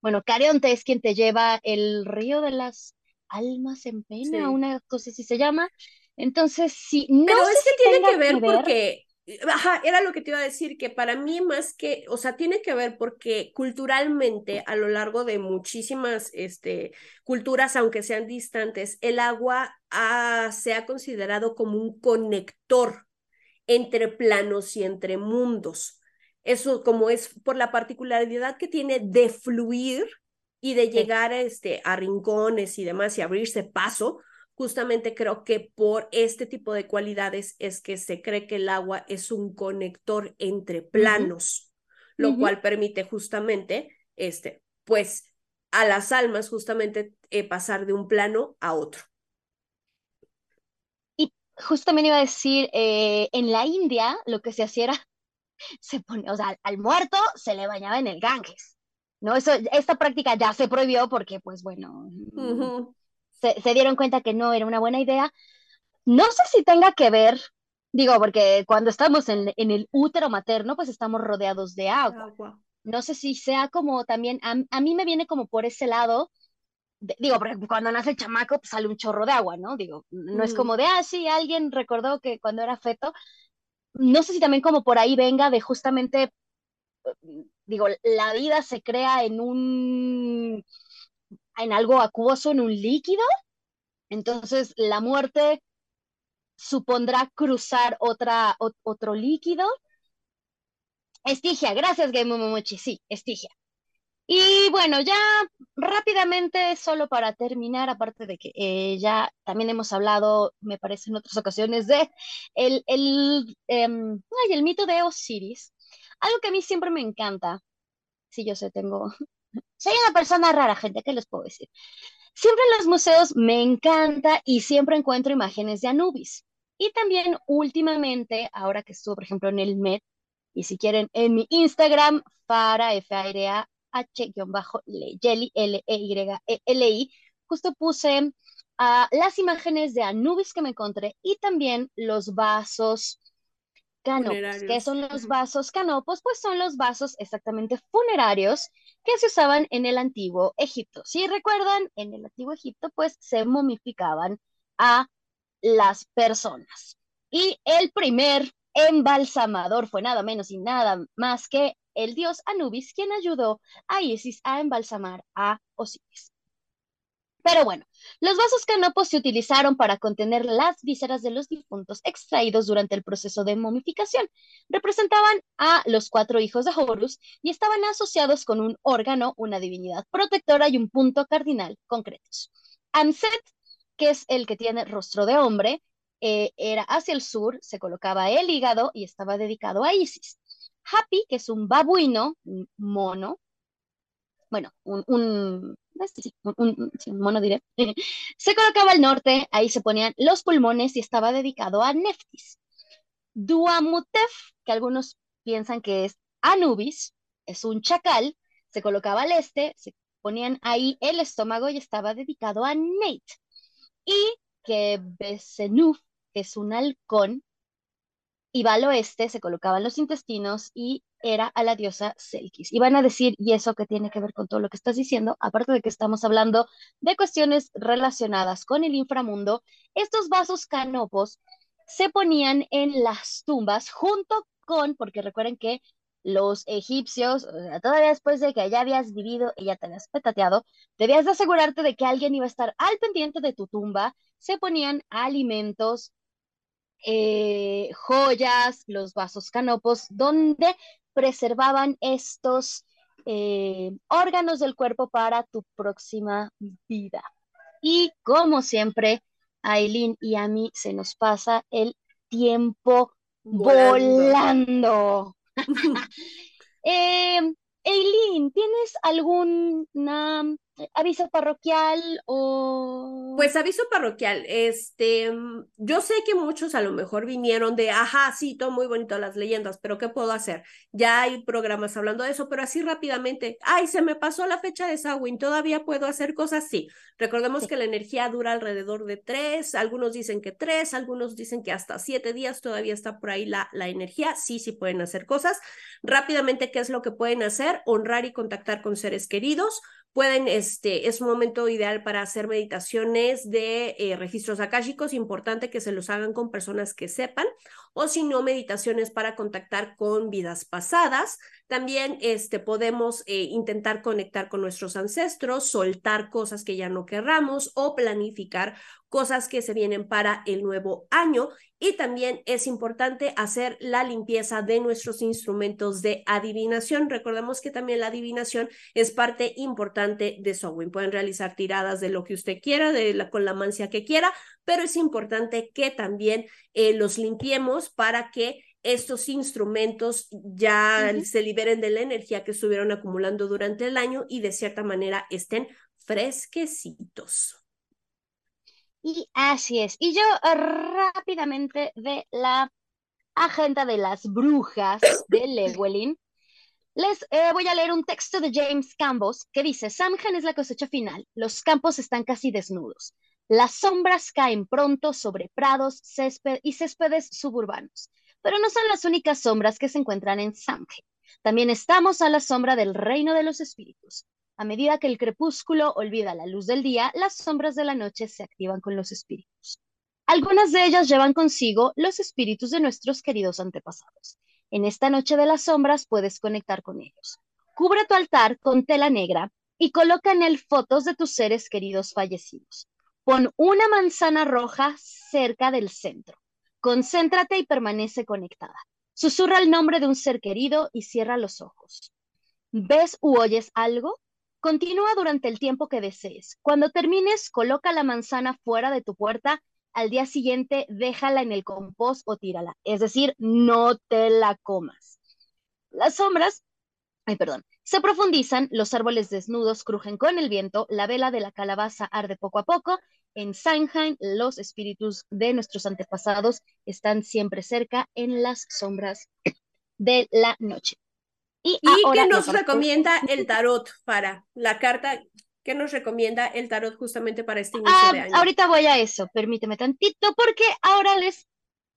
Bueno, Careonte es quien te lleva el río de las almas en pena, una cosa así se llama. Entonces, sí, no Pero es que tiene que ver, que ver porque Ajá, era lo que te iba a decir, que para mí más que, o sea, tiene que ver porque culturalmente a lo largo de muchísimas este, culturas, aunque sean distantes, el agua se ha considerado como un conector entre planos y entre mundos. Eso como es por la particularidad que tiene de fluir y de llegar este, a rincones y demás y abrirse paso, justamente creo que por este tipo de cualidades es que se cree que el agua es un conector entre planos, lo cual permite justamente, este, pues, a las almas justamente eh, pasar de un plano a otro. Y justamente iba a decir, eh, en la India lo que se hacía era, se pone, o sea, al muerto se le bañaba en el Ganges. ¿no? Eso, esta práctica ya se prohibió porque, pues bueno, se, dieron cuenta que no era una buena idea. No sé si tenga que ver, digo, porque cuando estamos en, el útero materno, pues estamos rodeados de agua. No sé si sea como también, a, mí me viene como por ese lado, digo, porque cuando nace el chamaco pues sale un chorro de agua, ¿no? Digo, no es como de, ah, sí, alguien recordó que cuando era feto, no sé si también como por ahí venga de justamente, digo, la vida se crea en un en algo acuoso, en un líquido, entonces la muerte supondrá cruzar otra, otro líquido. Estigia, gracias Game Momochi, sí, Estigia. Y bueno, ya rápidamente, solo para terminar, aparte de que eh, ya también hemos hablado, me parece en otras ocasiones, de el, el, em, ay, el mito de Osiris. Algo que a mí siempre me encanta, si yo sé, tengo soy una persona rara, gente, ¿qué les puedo decir? Siempre en los museos me encanta y siempre encuentro imágenes de Anubis. Y también últimamente, ahora que estuve, por ejemplo, en el Met, y si quieren, en mi Instagram, para f a r a h l l e y e l i justo puse ah, las imágenes de Anubis que me encontré y también los vasos canopos. ¿Qué son los vasos canopos? Pues son los vasos exactamente funerarios que se usaban en el antiguo Egipto. Si recuerdan, en el antiguo Egipto pues se momificaban a las personas. Y el primer embalsamador fue nada menos y nada más que el dios Anubis, quien ayudó a Isis a embalsamar a Osiris. Pero bueno, los vasos canopos se utilizaron para contener las vísceras de los difuntos extraídos durante el proceso de momificación. Representaban a los cuatro hijos de Horus y estaban asociados con un órgano, una divinidad protectora y un punto cardinal concretos. Amset, que es el que tiene rostro de hombre, eh, era hacia el sur, se colocaba el hígado y estaba dedicado a Isis. Happy, que es un babuino, un mono, bueno, un, un, mono diré, se colocaba al norte, ahí se ponían los pulmones y estaba dedicado a Neftis. Duamutef, que algunos piensan que es Anubis, es un chacal, se colocaba al este, se ponían ahí el estómago y estaba dedicado a Nate. Y que Besenuf, que es un halcón, iba al oeste, se colocaban los intestinos y era a la diosa Selkis. Y van a decir, ¿y eso qué tiene que ver con todo lo que estás diciendo? Aparte de que estamos hablando de cuestiones relacionadas con el inframundo, estos vasos canopos se ponían en las tumbas junto con, porque recuerden que los egipcios, todavía después de que ya habías vivido y ya te habías petateado, debías de asegurarte de que alguien iba a estar al pendiente de tu tumba, se ponían alimentos, eh, joyas, los vasos canopos, donde preservaban estos eh, órganos del cuerpo para tu próxima vida. Y como siempre, a Eileen y a mí se nos pasa el tiempo volando. eh, Eileen, ¿tienes alguna aviso parroquial o... Pues aviso parroquial, este, yo sé que muchos a lo mejor vinieron de, ajá, sí, todo muy bonito las leyendas, pero ¿qué puedo hacer? Ya hay programas hablando de eso, pero así rápidamente, ay, se me pasó la fecha de Samhain, ¿todavía puedo hacer cosas? Sí, recordemos que la energía dura alrededor de tres, algunos dicen que tres, algunos dicen que hasta siete días todavía está por ahí la, la energía, sí, sí pueden hacer cosas. Rápidamente, ¿qué es lo que pueden hacer? Honrar y contactar con seres queridos, pueden, este, es un momento ideal para hacer meditaciones de eh, registros akáshicos, importante que se los hagan con personas que sepan, o si no, meditaciones para contactar con vidas pasadas. También este, podemos eh, intentar conectar con nuestros ancestros, soltar cosas que ya no querramos o planificar cosas que se vienen para el nuevo año. Y también es importante hacer la limpieza de nuestros instrumentos de adivinación. Recordemos que también la adivinación es parte importante de Sowin. Pueden realizar tiradas de lo que usted quiera, de la, con la mancia que quiera, pero es importante que también eh, los limpiemos para que estos instrumentos ya se liberen de la energía que estuvieron acumulando durante el año y de cierta manera estén fresquecitos. Y así es. Y yo eh, rápidamente de la agenda de las brujas de Lewelyn, les eh, voy a leer un texto de James Campos que dice, Samhain es la cosecha final, los campos están casi desnudos, las sombras caen pronto sobre prados césped y céspedes suburbanos, pero no son las únicas sombras que se encuentran en Samhain. También estamos a la sombra del reino de los espíritus. A medida que el crepúsculo olvida la luz del día, las sombras de la noche se activan con los espíritus. Algunas de ellas llevan consigo los espíritus de nuestros queridos antepasados. En esta noche de las sombras puedes conectar con ellos. Cubre tu altar con tela negra y coloca en él fotos de tus seres queridos fallecidos. Pon una manzana roja cerca del centro. Concéntrate y permanece conectada. Susurra el nombre de un ser querido y cierra los ojos. ¿Ves u oyes algo? Continúa durante el tiempo que desees. Cuando termines, coloca la manzana fuera de tu puerta. Al día siguiente, déjala en el compost o tírala. Es decir, no te la comas. Las sombras, ay, perdón, se profundizan, los árboles desnudos crujen con el viento, la vela de la calabaza arde poco a poco. En Samhain, los espíritus de nuestros antepasados están siempre cerca en las sombras de la noche. Y, qué nos recomienda el tarot para la carta? ¿Qué nos recomienda el tarot justamente para este inicio ah, de año? Ahorita voy a eso, permíteme tantito, porque ahora les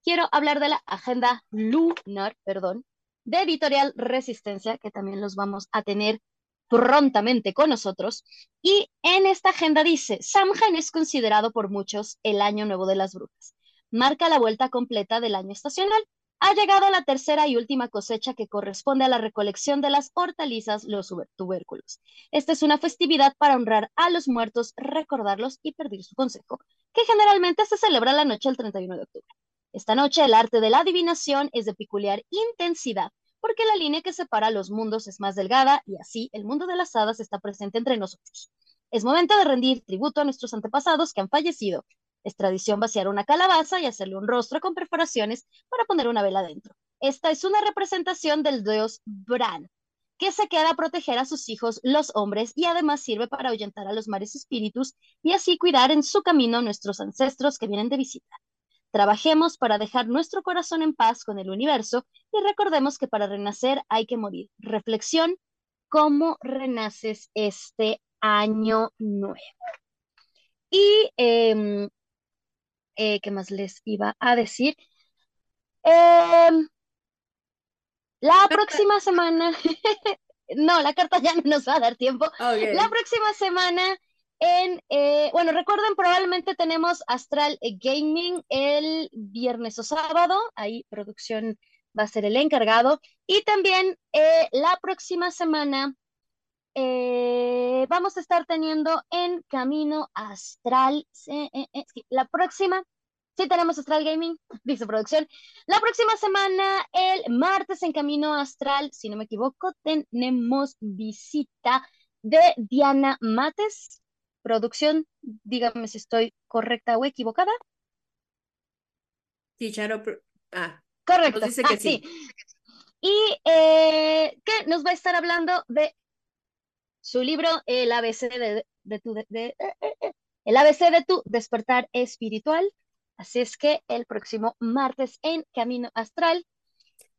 quiero hablar de la agenda lunar, perdón, de Editorial Resistencia, que también los vamos a tener prontamente con nosotros. Y en esta agenda dice, Samhain es considerado por muchos el año nuevo de las brujas. Marca la vuelta completa del año estacional Ha llegado la tercera y última cosecha que corresponde a la recolección de las hortalizas, los tubérculos. Esta es una festividad para honrar a los muertos, recordarlos y pedir su consejo, que generalmente se celebra la noche del 31 de octubre. Esta noche el arte de la adivinación es de peculiar intensidad, porque la línea que separa los mundos es más delgada y así el mundo de las hadas está presente entre nosotros. Es momento de rendir tributo a nuestros antepasados que han fallecido. Es tradición vaciar una calabaza y hacerle un rostro con perforaciones para poner una vela dentro. Esta es una representación del dios Bran, que se queda a proteger a sus hijos, los hombres, y además sirve para ahuyentar a los mares espíritus y así cuidar en su camino a nuestros ancestros que vienen de visita. Trabajemos para dejar nuestro corazón en paz con el universo y recordemos que para renacer hay que morir. Reflexión, ¿cómo renaces este año nuevo? Y, em, eh, ¿qué más les iba a decir? Em, la próxima semana, no, la carta ya no nos va a dar tiempo. La próxima semana eh, bueno, recuerden, probablemente tenemos Astral Gaming el viernes o sábado, ahí producción va a ser el encargado. Y también eh, la próxima semana eh, vamos a estar teniendo en Camino Astral, la próxima, sí tenemos Astral Gaming, dice producción. La próxima semana, el martes en Camino Astral, si no me equivoco, tenemos visita de Diana Mates, Producción, dígame si estoy correcta o equivocada. Sí, Charo. Ah, correcto. dice que ah, sí. Y eh, que nos va a estar hablando de su libro, El ABC de, tu eh, eh, el ABC de tu despertar espiritual. Así es que el próximo martes en Camino Astral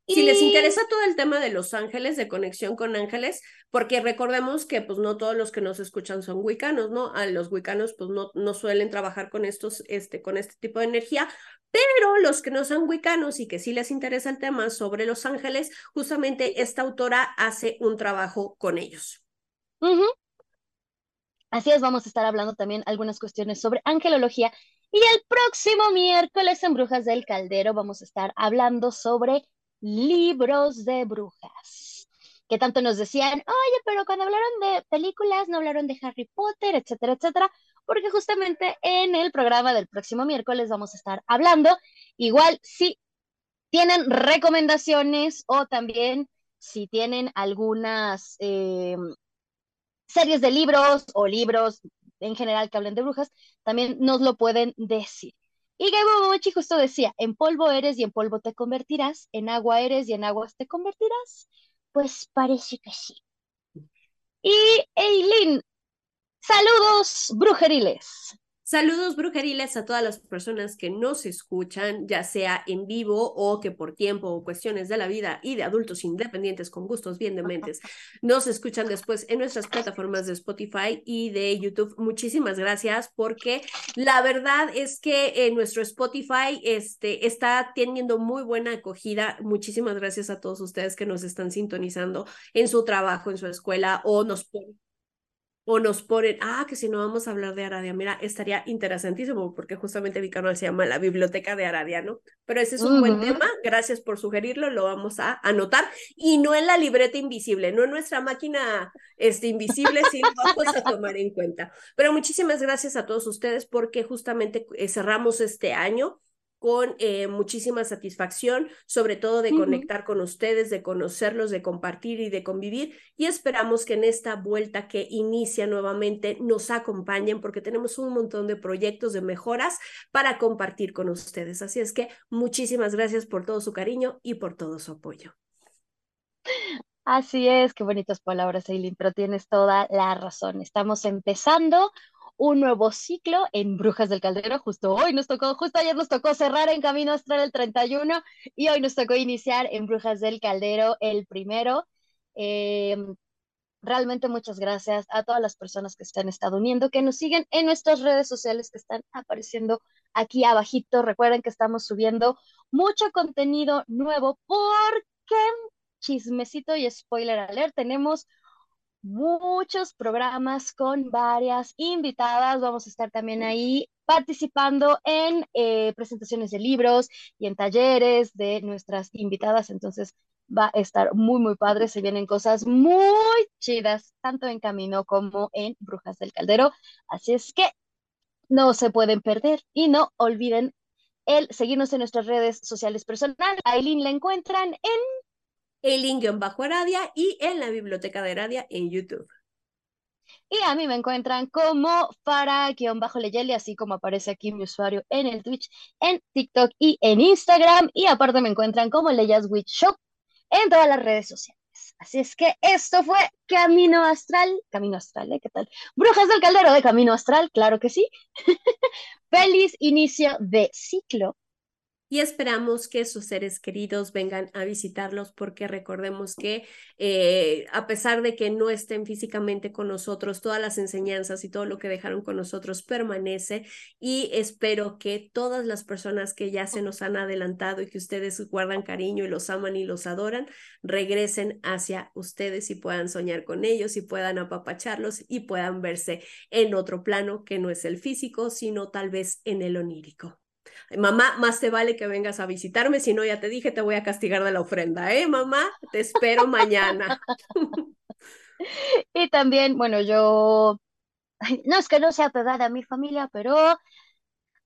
si les interesa todo el tema de los ángeles, de conexión con ángeles, porque recordemos que pues no todos los que nos escuchan son wicanos, ¿no? A los wicanos pues no, no suelen trabajar con estos, este, con este tipo de energía, pero los que no son wicanos y que sí les interesa el tema sobre los ángeles, justamente esta autora hace un trabajo con ellos. Así es, vamos a estar hablando también algunas cuestiones sobre angelología. Y el próximo miércoles en Brujas del Caldero vamos a estar hablando sobre libros de brujas, que tanto nos decían, oye, pero cuando hablaron de películas no hablaron de Harry Potter, etcétera, etcétera, porque justamente en el programa del próximo miércoles vamos a estar hablando, igual si tienen recomendaciones o también si tienen algunas eh, series de libros o libros en general que hablen de brujas, también nos lo pueden decir. Y Mochi justo decía, en polvo eres y en polvo te convertirás, en agua eres y en aguas te convertirás. Pues parece que sí. Y Eileen, saludos brujeriles. Saludos brujeriles a todas las personas que nos escuchan, ya sea en vivo o que por tiempo o cuestiones de la vida y de adultos independientes con gustos bien dementes nos escuchan después en nuestras plataformas de Spotify y de YouTube. Muchísimas gracias porque la verdad es que en nuestro Spotify este, está teniendo muy buena acogida. Muchísimas gracias a todos ustedes que nos están sintonizando en su trabajo, en su escuela o nos ponen o nos ponen, ah, que si no vamos a hablar de Aradia, mira, estaría interesantísimo porque justamente mi canal se llama La Biblioteca de Aradia, ¿no? Pero ese es un buen tema, gracias por sugerirlo, lo vamos a anotar y no en la libreta invisible, no en nuestra máquina este, invisible, sí lo vamos a tomar en cuenta. Pero muchísimas gracias a todos ustedes porque justamente eh, cerramos este año con eh, muchísima satisfacción, sobre todo de conectar con ustedes, de conocerlos, de compartir y de convivir. Y esperamos que en esta vuelta que inicia nuevamente nos acompañen porque tenemos un montón de proyectos de mejoras para compartir con ustedes. Así es que muchísimas gracias por todo su cariño y por todo su apoyo. Así es, qué bonitas palabras, Eileen, pero tienes toda la razón. Estamos empezando un nuevo ciclo en Brujas del Caldero. Justo hoy nos tocó, justo ayer nos tocó cerrar en Camino Astral el 31 y hoy nos tocó iniciar en Brujas del Caldero el primero. Em, realmente muchas gracias a todas las personas que se han estado uniendo, que nos siguen en nuestras redes sociales que están apareciendo aquí abajito. Recuerden que estamos subiendo mucho contenido nuevo porque, chismecito y spoiler alert, tenemos muchos programas con varias invitadas. Vamos a estar también ahí participando en eh, presentaciones de libros y en talleres de nuestras invitadas. Entonces va a estar muy, muy padre. Se vienen cosas muy chidas, tanto en Camino como en Brujas del Caldero. Así es que no se pueden perder y no olviden el seguirnos en nuestras redes sociales personales. Aileen la encuentran en Aileen-Aradia y en la Biblioteca de Aradia en YouTube. Y a mí me encuentran como para-leyeli, así como aparece aquí mi usuario en el Twitch, en TikTok y en Instagram. Y aparte me encuentran como Leyas Witch Shop en todas las redes sociales. Así es que esto fue Camino Astral. Camino Astral, ¿eh? ¿Qué tal? Brujas del Caldero de Camino Astral, claro que sí. Feliz inicio de ciclo y esperamos que sus seres queridos vengan a visitarlos porque recordemos que eh, a pesar de que no estén físicamente con nosotros, todas las enseñanzas y todo lo que dejaron con nosotros permanece y espero que todas las personas que ya se nos han adelantado y que ustedes guardan cariño y los aman y los adoran, regresen hacia ustedes y puedan soñar con ellos y puedan apapacharlos y puedan verse en otro plano que no es el físico, sino tal vez en el onírico. Mamá, más te vale que vengas a visitarme, si no, ya te dije, te voy a castigar de la ofrenda, ¿eh, mamá? Te espero mañana. y también, bueno, yo, no es que no sea pegada a mi familia, pero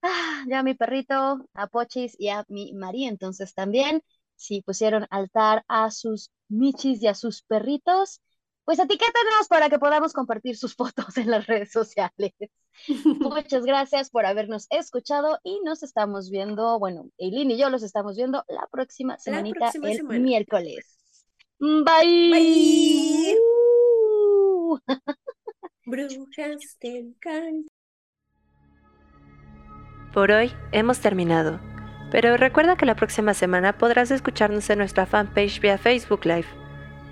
ah, ya a mi perrito, a Pochis y a mi María, entonces también, si pusieron altar a sus michis y a sus perritos, pues etiquétenos para que podamos compartir sus fotos en las redes sociales. Muchas gracias por habernos escuchado y nos estamos viendo, bueno, Eileen y yo los estamos viendo la próxima semanita, el miércoles. Bye. Bye. Brujas del Por hoy hemos terminado, pero recuerda que la próxima semana podrás escucharnos en nuestra fanpage vía Facebook Live,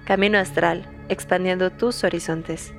Camino Astral expandiendo tus horizontes.